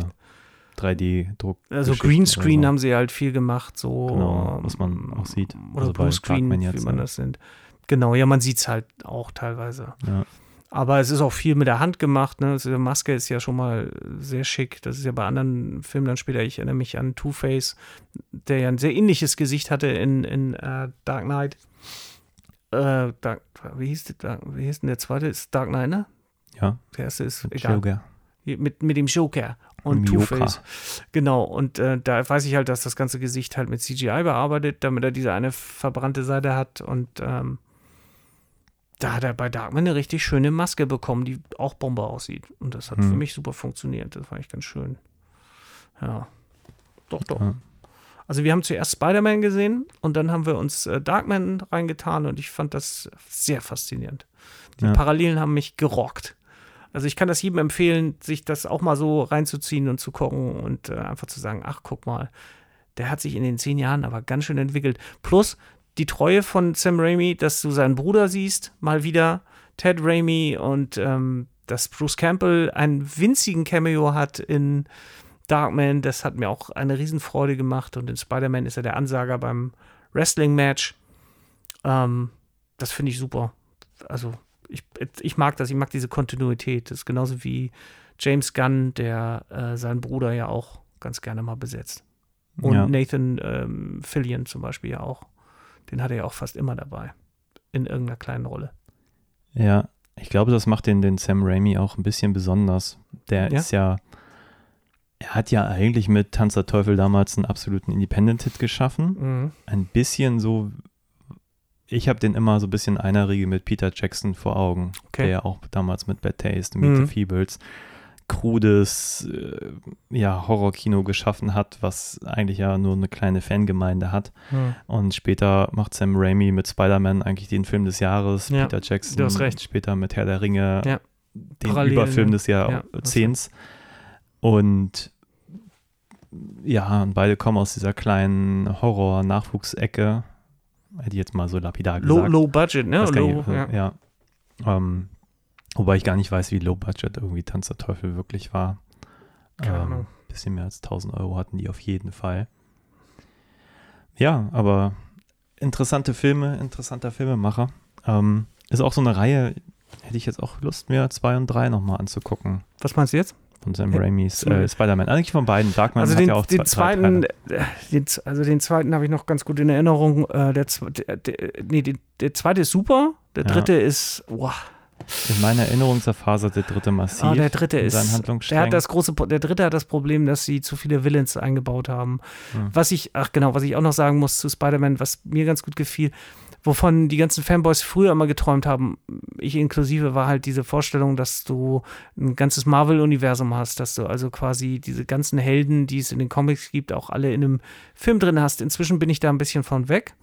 3D-Druck. Also Greenscreen so. haben sie halt viel gemacht, so. Genau, was man auch sieht. Oder also Bluescreen, wie man das nennt. Genau, ja, man sieht es halt auch teilweise. Ja. Aber es ist auch viel mit der Hand gemacht. Ne? Also die Maske ist ja schon mal sehr schick. Das ist ja bei anderen Filmen dann später. Ich erinnere mich an Two-Face, der ja ein sehr ähnliches Gesicht hatte in, in uh, Dark Knight. Äh, Dark, wie, hieß der, wie hieß denn der zweite? Ist Dark Knight, ne? Ja. Der erste ist mit egal. Joker. Mit, mit dem Joker und Two-Face. Genau, und äh, da weiß ich halt, dass das ganze Gesicht halt mit CGI bearbeitet, damit er diese eine verbrannte Seite hat und ähm, da hat er bei Darkman eine richtig schöne Maske bekommen, die auch Bombe aussieht. Und das hat hm. für mich super funktioniert. Das fand ich ganz schön. Ja. Doch, doch. Ja. Also wir haben zuerst Spider-Man gesehen und dann haben wir uns äh, Darkman reingetan und ich fand das sehr faszinierend. Die ja. Parallelen haben mich gerockt. Also ich kann das jedem empfehlen, sich das auch mal so reinzuziehen und zu gucken und äh, einfach zu sagen, ach guck mal, der hat sich in den zehn Jahren aber ganz schön entwickelt. Plus, die Treue von Sam Raimi, dass du seinen Bruder siehst, mal wieder, Ted Raimi und ähm, dass Bruce Campbell einen winzigen Cameo hat in Darkman, das hat mir auch eine Riesenfreude gemacht und in Spider-Man ist er der Ansager beim Wrestling-Match. Ähm, das finde ich super. Also ich, ich mag das, ich mag diese Kontinuität. Das ist genauso wie James Gunn, der äh, seinen Bruder ja auch ganz gerne mal besetzt. Und ja. Nathan ähm, Fillion zum Beispiel ja auch. Den hat er ja auch fast immer dabei. In irgendeiner kleinen Rolle. Ja, ich glaube, das macht den, den Sam Raimi auch ein bisschen besonders. Der ja? ist ja, er hat ja eigentlich mit Tanz der Teufel damals einen absoluten Independent-Hit geschaffen. Mhm. Ein bisschen so, ich habe den immer so ein bisschen einer Riege mit Peter Jackson vor Augen, okay. der ja auch damals mit Bad Taste, Meet mhm. the Feebles krudes äh, ja, Horrorkino geschaffen hat, was eigentlich ja nur eine kleine Fangemeinde hat. Hm. Und später macht Sam Raimi mit Spider-Man eigentlich den Film des Jahres, ja, Peter Jackson später mit Herr der Ringe ja. den Parallel, Überfilm des Jahrzehnts. Ja, und ja, und beide kommen aus dieser kleinen Horror-Nachwuchsecke. Hätte ich jetzt mal so lapidar gesagt. Low, low Budget, ne? Low, ich, ja. ja. Ähm, Wobei ich gar nicht weiß, wie low budget irgendwie Tanz der Teufel wirklich war. Keine ähm, bisschen mehr als 1000 Euro hatten die auf jeden Fall. Ja, aber interessante Filme, interessanter Filmemacher. Ähm, ist auch so eine Reihe, hätte ich jetzt auch Lust, mir zwei und drei nochmal anzugucken. Was meinst du jetzt? Von Sam ja, Raimis äh, Spider-Man. Eigentlich von beiden. Darkman also hat den, ja auch den zwei, zweiten, äh, den, Also den zweiten habe ich noch ganz gut in Erinnerung. Äh, der, der, der, nee, der, der zweite ist super. Der dritte ja. ist, wow, in meiner Erinnerung zerfasert der dritte massiv. Oh, der dritte ist. Der hat das große, der dritte hat das Problem, dass sie zu viele Villains eingebaut haben. Hm. Was ich, ach genau, was ich auch noch sagen muss zu Spider-Man, was mir ganz gut gefiel, wovon die ganzen Fanboys früher immer geträumt haben, ich inklusive, war halt diese Vorstellung, dass du ein ganzes Marvel-Universum hast, dass du also quasi diese ganzen Helden, die es in den Comics gibt, auch alle in einem Film drin hast. Inzwischen bin ich da ein bisschen von weg.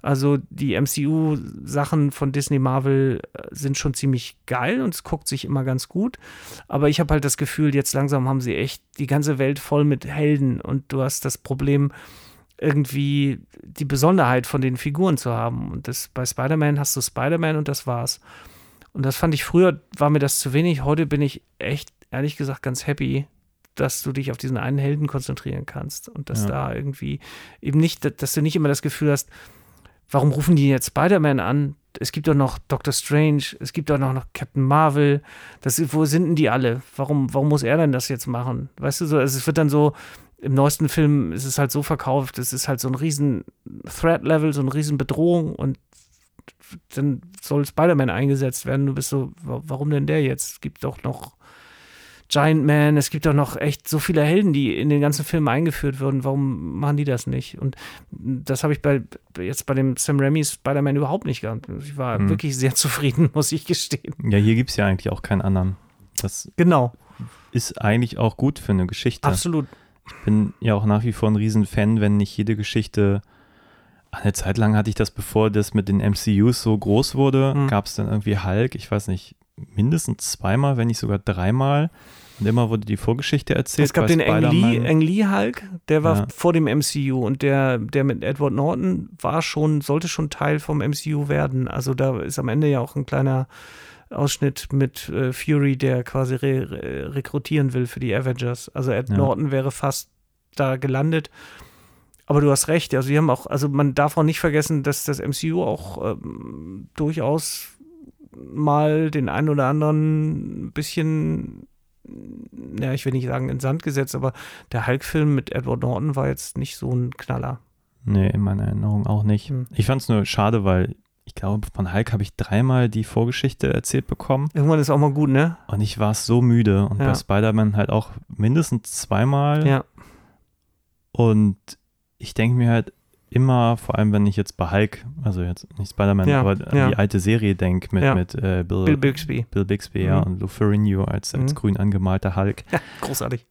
Also die MCU-Sachen von Disney Marvel äh, sind schon ziemlich geil und es guckt sich immer ganz gut. Aber ich habe halt das Gefühl, jetzt langsam haben sie echt die ganze Welt voll mit Helden und du hast das Problem, irgendwie die Besonderheit von den Figuren zu haben. Und das, bei Spider-Man hast du Spider-Man und das war's. Und das fand ich früher, war mir das zu wenig. Heute bin ich echt, ehrlich gesagt, ganz happy, dass du dich auf diesen einen Helden konzentrieren kannst und dass ja. da irgendwie eben nicht, dass du nicht immer das Gefühl hast, warum rufen die jetzt Spider-Man an? Es gibt doch noch Doctor Strange, es gibt doch noch Captain Marvel. Das, wo sind denn die alle? Warum, warum muss er denn das jetzt machen? Weißt du so, also es wird dann so, im neuesten Film ist es halt so verkauft, es ist halt so ein riesen Threat-Level, so eine riesen Bedrohung und dann soll Spider-Man eingesetzt werden. Du bist so, warum denn der jetzt? Es gibt doch noch Giant Man, es gibt doch noch echt so viele Helden, die in den ganzen Filmen eingeführt wurden. Warum machen die das nicht? Und das habe ich bei jetzt bei dem Sam Raimi Spider-Man überhaupt nicht gehabt. Ich war hm. wirklich sehr *laughs* zufrieden, muss ich gestehen. Ja, hier gibt es ja eigentlich auch keinen anderen. Das genau. ist eigentlich auch gut für eine Geschichte. Absolut. Ich bin ja auch nach wie vor ein Riesenfan, wenn nicht jede Geschichte. Eine Zeit lang hatte ich das, bevor das mit den MCUs so groß wurde, mhm. gab es dann irgendwie Hulk, ich weiß nicht, mindestens zweimal, wenn nicht sogar dreimal. Und immer wurde die Vorgeschichte erzählt. Es gab den Ang Lee, Ang Lee Hulk, der war ja. vor dem MCU und der, der mit Edward Norton war schon, sollte schon Teil vom MCU werden. Also da ist am Ende ja auch ein kleiner Ausschnitt mit äh, Fury, der quasi re re rekrutieren will für die Avengers. Also Ed ja. Norton wäre fast da gelandet. Aber du hast recht, also wir haben auch, also man darf auch nicht vergessen, dass das MCU auch ähm, durchaus mal den einen oder anderen ein bisschen, ja, ich will nicht sagen in Sand gesetzt, aber der Hulk-Film mit Edward Norton war jetzt nicht so ein Knaller. Nee, in meiner Erinnerung auch nicht. Hm. Ich fand es nur schade, weil ich glaube, von Hulk habe ich dreimal die Vorgeschichte erzählt bekommen. Irgendwann ist auch mal gut, ne? Und ich war so müde. Und ja. bei Spider-Man halt auch mindestens zweimal. Ja. Und ich denke mir halt immer, vor allem wenn ich jetzt bei Hulk, also jetzt nicht Spider-Man, ja, aber an ja. die alte Serie denke mit, mit äh, Bill, Bill Bixby. Bill Bixby, mhm. ja, und Lou Ferrigno als, als mhm. grün angemalter Hulk. Ja, großartig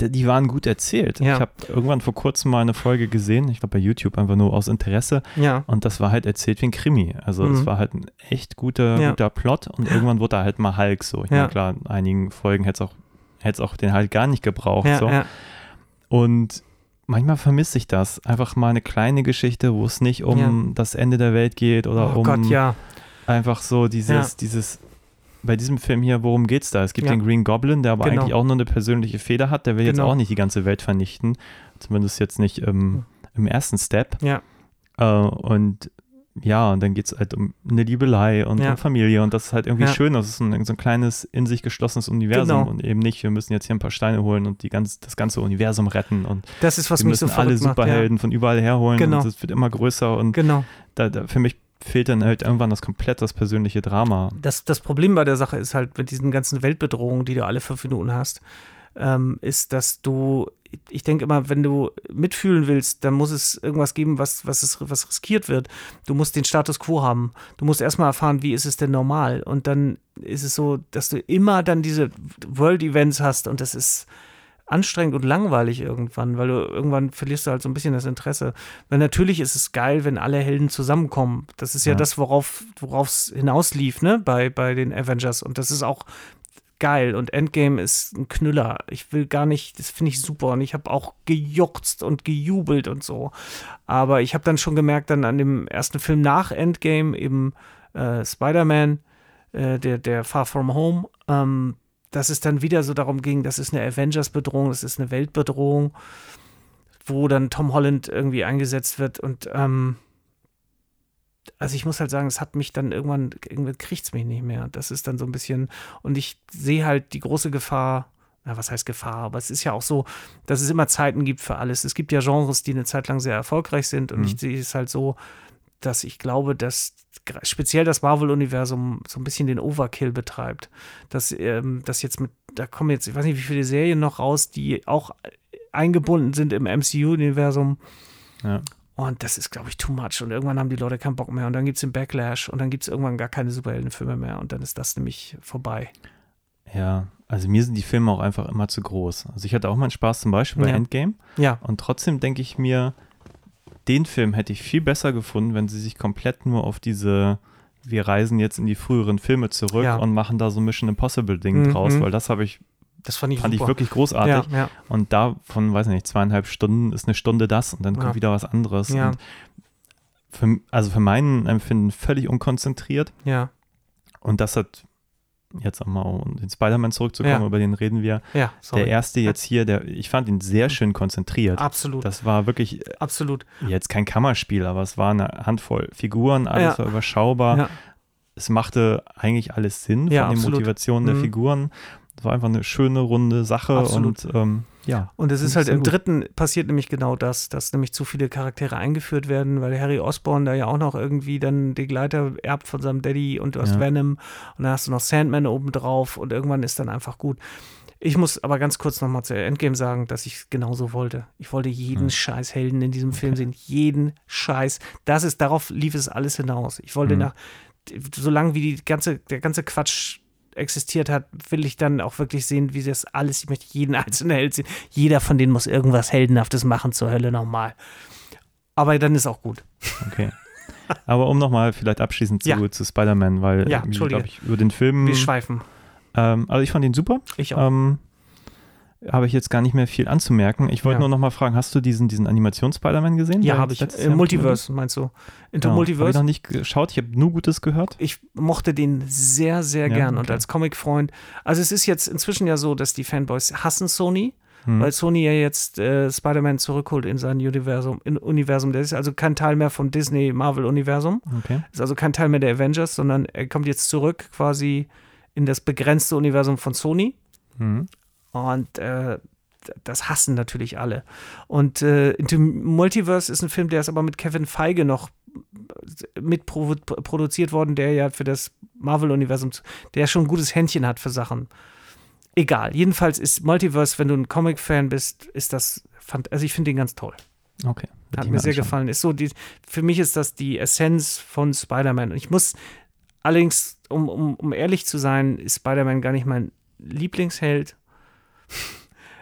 die waren gut erzählt. Ja. Ich habe irgendwann vor kurzem mal eine Folge gesehen, ich glaube bei YouTube, einfach nur aus Interesse. Ja. Und das war halt erzählt wie ein Krimi. Also es mhm. war halt ein echt guter, ja. guter Plot und irgendwann wurde da halt mal Hulk so. Ich meine, klar, in einigen Folgen hätte es auch, auch den Hulk gar nicht gebraucht. so. Und manchmal vermisse ich das. Einfach mal eine kleine Geschichte, wo es nicht um das Ende der Welt geht oder oh um Gott, einfach so dieses, dieses bei diesem Film hier, worum geht's da? Es gibt ja. den Green Goblin, der aber genau. eigentlich auch nur eine persönliche Feder hat. Der will genau. jetzt auch nicht die ganze Welt vernichten. Zumindest jetzt nicht ähm, im ersten Step. Ja. Äh, und ja, und dann geht es halt um eine Liebelei und ja. um Familie und das ist halt irgendwie ja. schön. Das ist ein, so ein kleines, in sich geschlossenes Universum genau. und eben nicht, wir müssen jetzt hier ein paar Steine holen und die ganz, das ganze Universum retten und das ist, was wir müssen alle Superhelden macht, ja. von überall herholen genau. und es wird immer größer und genau. da, da, für mich fehlt dann halt irgendwann das komplett das persönliche Drama. Das, das Problem bei der Sache ist halt mit diesen ganzen Weltbedrohungen, die du alle fünf Minuten hast, ähm, ist, dass du, ich denke immer, wenn du mitfühlen willst, dann muss es irgendwas geben, was, was, ist, was riskiert wird. Du musst den Status quo haben. Du musst erstmal erfahren, wie ist es denn normal. Und dann ist es so, dass du immer dann diese World Events hast und das ist anstrengend und langweilig irgendwann, weil du irgendwann verlierst du halt so ein bisschen das Interesse. Weil natürlich ist es geil, wenn alle Helden zusammenkommen. Das ist ja, ja. das, worauf es hinauslief, ne, bei, bei den Avengers. Und das ist auch geil. Und Endgame ist ein Knüller. Ich will gar nicht, das finde ich super. Und ich habe auch gejuchzt und gejubelt und so. Aber ich habe dann schon gemerkt, dann an dem ersten Film nach Endgame, eben äh, Spider-Man, äh, der, der Far From Home, ähm, dass es dann wieder so darum ging, das ist eine Avengers-Bedrohung, das ist eine Weltbedrohung, wo dann Tom Holland irgendwie eingesetzt wird und ähm, also ich muss halt sagen, es hat mich dann irgendwann, irgendwann kriegt es mich nicht mehr. Das ist dann so ein bisschen, und ich sehe halt die große Gefahr, na, was heißt Gefahr, aber es ist ja auch so, dass es immer Zeiten gibt für alles. Es gibt ja Genres, die eine Zeit lang sehr erfolgreich sind und mhm. ich sehe es halt so, dass ich glaube, dass speziell das Marvel-Universum so ein bisschen den Overkill betreibt. Dass ähm, das jetzt mit, da kommen jetzt, ich weiß nicht, wie viele Serien noch raus, die auch eingebunden sind im MCU-Universum. Ja. Und das ist, glaube ich, too much. Und irgendwann haben die Leute keinen Bock mehr. Und dann gibt es den Backlash und dann gibt es irgendwann gar keine Superheldenfilme mehr. Und dann ist das nämlich vorbei. Ja, also mir sind die Filme auch einfach immer zu groß. Also ich hatte auch meinen Spaß zum Beispiel bei Ja. Endgame. Ja. Und trotzdem denke ich mir, den Film hätte ich viel besser gefunden, wenn sie sich komplett nur auf diese, wir reisen jetzt in die früheren Filme zurück Ja. und machen da so Mission Impossible Ding Mhm. draus, weil das habe ich, Das fand ich fand ich wirklich großartig. ja, ja. Und da von, weiß ich nicht, zweieinhalb Stunden ist eine Stunde das und dann kommt wieder was anderes. Und für, also für meinen Empfinden völlig unkonzentriert. Ja, Und das hat jetzt auch mal, um den Spider-Man zurückzukommen, Ja. über den reden wir. ja, sorry. Der erste jetzt hier, der, ich fand ihn sehr schön konzentriert. Absolut, Das war wirklich absolut. jetzt kein Kammerspiel, aber es war eine Handvoll Figuren, alles Ja. war überschaubar. Ja. Es machte eigentlich alles Sinn von den. Motivationen der Mhm. Figuren. War einfach eine schöne, runde Sache Absolut. und ähm, ja. Und es ist halt im dritten passiert nämlich genau das, dass nämlich zu viele Charaktere eingeführt werden, weil Harry Osborn da ja auch noch irgendwie dann die Gleiter erbt von seinem Daddy und du hast Ja. Venom und dann hast du noch Sandman oben drauf und irgendwann ist dann einfach gut. Ich muss aber ganz kurz nochmal zu Endgame sagen, dass ich es genauso wollte. Ich wollte jeden Hm. scheiß Helden in diesem Film sehen. Jeden Scheiß. Das ist, darauf lief es alles hinaus. Ich wollte Hm. nach, solange wie die ganze, der ganze Quatsch existiert hat, will ich dann auch wirklich sehen, wie das alles, ich möchte jeden *laughs* einzelnen Held sehen. Jeder von denen muss irgendwas Heldenhaftes machen zur Hölle nochmal. Aber dann ist auch gut. Okay. Aber um nochmal vielleicht abschließend zu, Ja. zu Spider-Man, weil Ja, äh, Entschuldige. glaub ich über den Film. Wir schweifen. Ähm, also ich fand ihn super. Ich auch. Ähm, habe ich jetzt gar nicht mehr viel anzumerken. Ich wollte Ja. nur noch mal fragen, hast du diesen, diesen Animations-Spider-Man gesehen? ja, habe ich. Äh, Multiverse, meinst du? Into Genau. Habe ich Multiverse? noch nicht geschaut. Ich habe nur Gutes gehört. ich mochte den sehr, sehr Ja, gern und okay. als Comic-Freund. Also es ist jetzt inzwischen ja so, dass die Fanboys hassen Sony, Hm. weil Sony ja jetzt äh, Spider-Man zurückholt in sein Universum, in Universum. Der ist also kein Teil mehr vom Disney-Marvel-Universum. Okay. Ist also kein Teil mehr der Avengers, sondern er kommt jetzt zurück quasi in das begrenzte Universum von Sony. Mhm. Und äh, das hassen natürlich alle. Und äh, Into Multiverse ist ein Film, der ist aber mit Kevin Feige noch mit provo- produziert worden, der ja für das Marvel-Universum, der schon ein gutes Händchen hat für Sachen. Egal. Jedenfalls ist Multiverse, wenn du ein Comic-Fan bist, ist das, also ich finde den ganz toll. Okay. Hat mir sehr anschauen. gefallen. Ist so die, für mich ist das die Essenz von Spider-Man. Und ich muss allerdings, um, um, um ehrlich zu sein, ist Spider-Man gar nicht mein Lieblingsheld.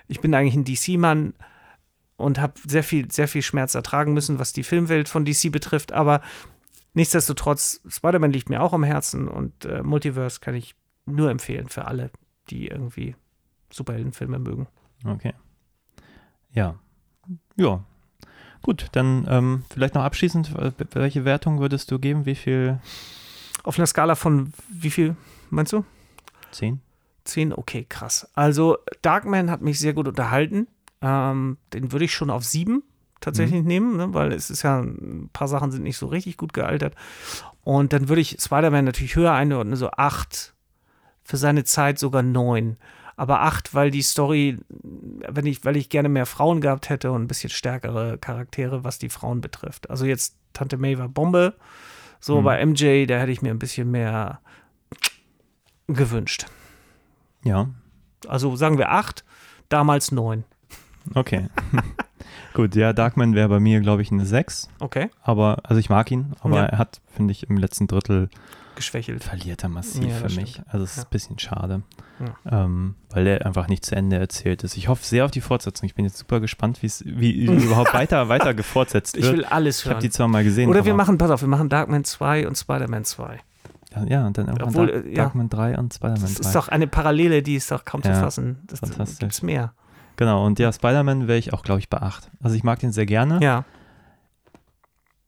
Ich bin eigentlich ein DC-Mann und habe sehr viel, sehr viel Schmerz ertragen müssen, was die Filmwelt von DC betrifft. Aber nichtsdestotrotz, Spider-Man liegt mir auch am Herzen und äh, Multiverse kann ich nur empfehlen für alle, die irgendwie Superheldenfilme mögen. Okay. Ja. Ja. Gut, dann ähm, vielleicht noch abschließend, äh, welche Wertung würdest du geben? Wie viel? Auf einer Skala von wie viel meinst du? Zehn? 10, okay, krass. Also Darkman hat mich sehr gut unterhalten. Ähm, den würde ich schon auf 7 tatsächlich nehmen, ne? weil es ist ja, ein paar Sachen sind nicht so richtig gut gealtert. Und dann würde ich Spider-Man natürlich höher einordnen, so 8. Für seine Zeit sogar 9. Aber 8, weil die Story, wenn ich, weil ich gerne mehr Frauen gehabt hätte und ein bisschen stärkere Charaktere, was die Frauen betrifft. Also jetzt Tante May war Bombe. So, Hm. bei MJ, da hätte ich mir ein bisschen mehr gewünscht. Ja. Also sagen wir acht, damals neun. Okay. *laughs* Gut, ja, Darkman wäre bei mir, glaube ich, eine 6. Okay. Aber, also ich mag ihn, aber Ja. er hat, finde ich, im letzten Drittel Geschwächelt. verliert er massiv Ja, für mich. stimmt. Also es ist Ja. ein bisschen schade, ähm, weil er einfach nicht zu Ende erzählt ist. Ich hoffe sehr auf die Fortsetzung. Ich bin jetzt super gespannt, wie's, wie *laughs* überhaupt weiter, weiter gefortsetzt Ich wird. will alles Ich habe hören. die zwar mal gesehen. Oder wir machen, pass auf, wir machen Darkman 2 und Spider-Man 2. Ja, und dann irgendwann Obwohl, Dark, äh, ja. Darkman 3 und Spider-Man 3. Das ist doch eine Parallele, die ist doch kaum zu Ja, fassen. Das fantastisch. gibt's mehr. Genau, und ja, Spider-Man wäre ich auch, glaube ich, bei 8. Also ich mag den sehr gerne. Ja,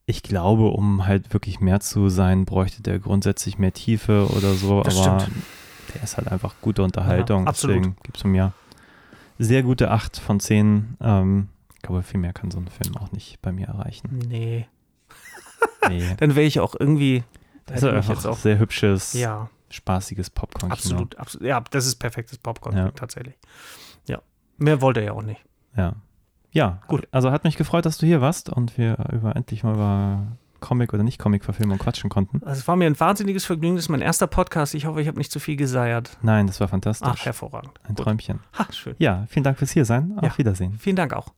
Ich glaube, um halt wirklich mehr zu sein, bräuchte der grundsätzlich mehr Tiefe oder so, Das aber stimmt. der ist halt einfach gute Unterhaltung. Ja, absolut. Deswegen gibt es von mir sehr gute 8 von 10. Ähm, ich glaube, viel mehr kann so ein Film auch nicht bei mir erreichen. nee. Nee. *laughs* Dann wäre ich auch irgendwie. Das ist einfach auch- sehr hübsches, Ja, spaßiges Popcorn. absolut, absolut. Ja, das ist perfektes Popcorn, Ja. tatsächlich. Ja. Mehr wollte er ja auch nicht. Ja. Ja, Gut. Also hat mich gefreut, dass du hier warst und wir über endlich mal über Comic- oder Nicht-Comic-Verfilmung quatschen konnten. Also es war mir ein wahnsinniges Vergnügen. Das ist mein erster Podcast. Ich hoffe, ich habe nicht zu viel geseiert. Nein, das war fantastisch. Ach, hervorragend. Ein Gut. Träumchen. Ha, schön. Ja, vielen Dank fürs Hiersein. Auf Ja. Wiedersehen. Vielen Dank auch.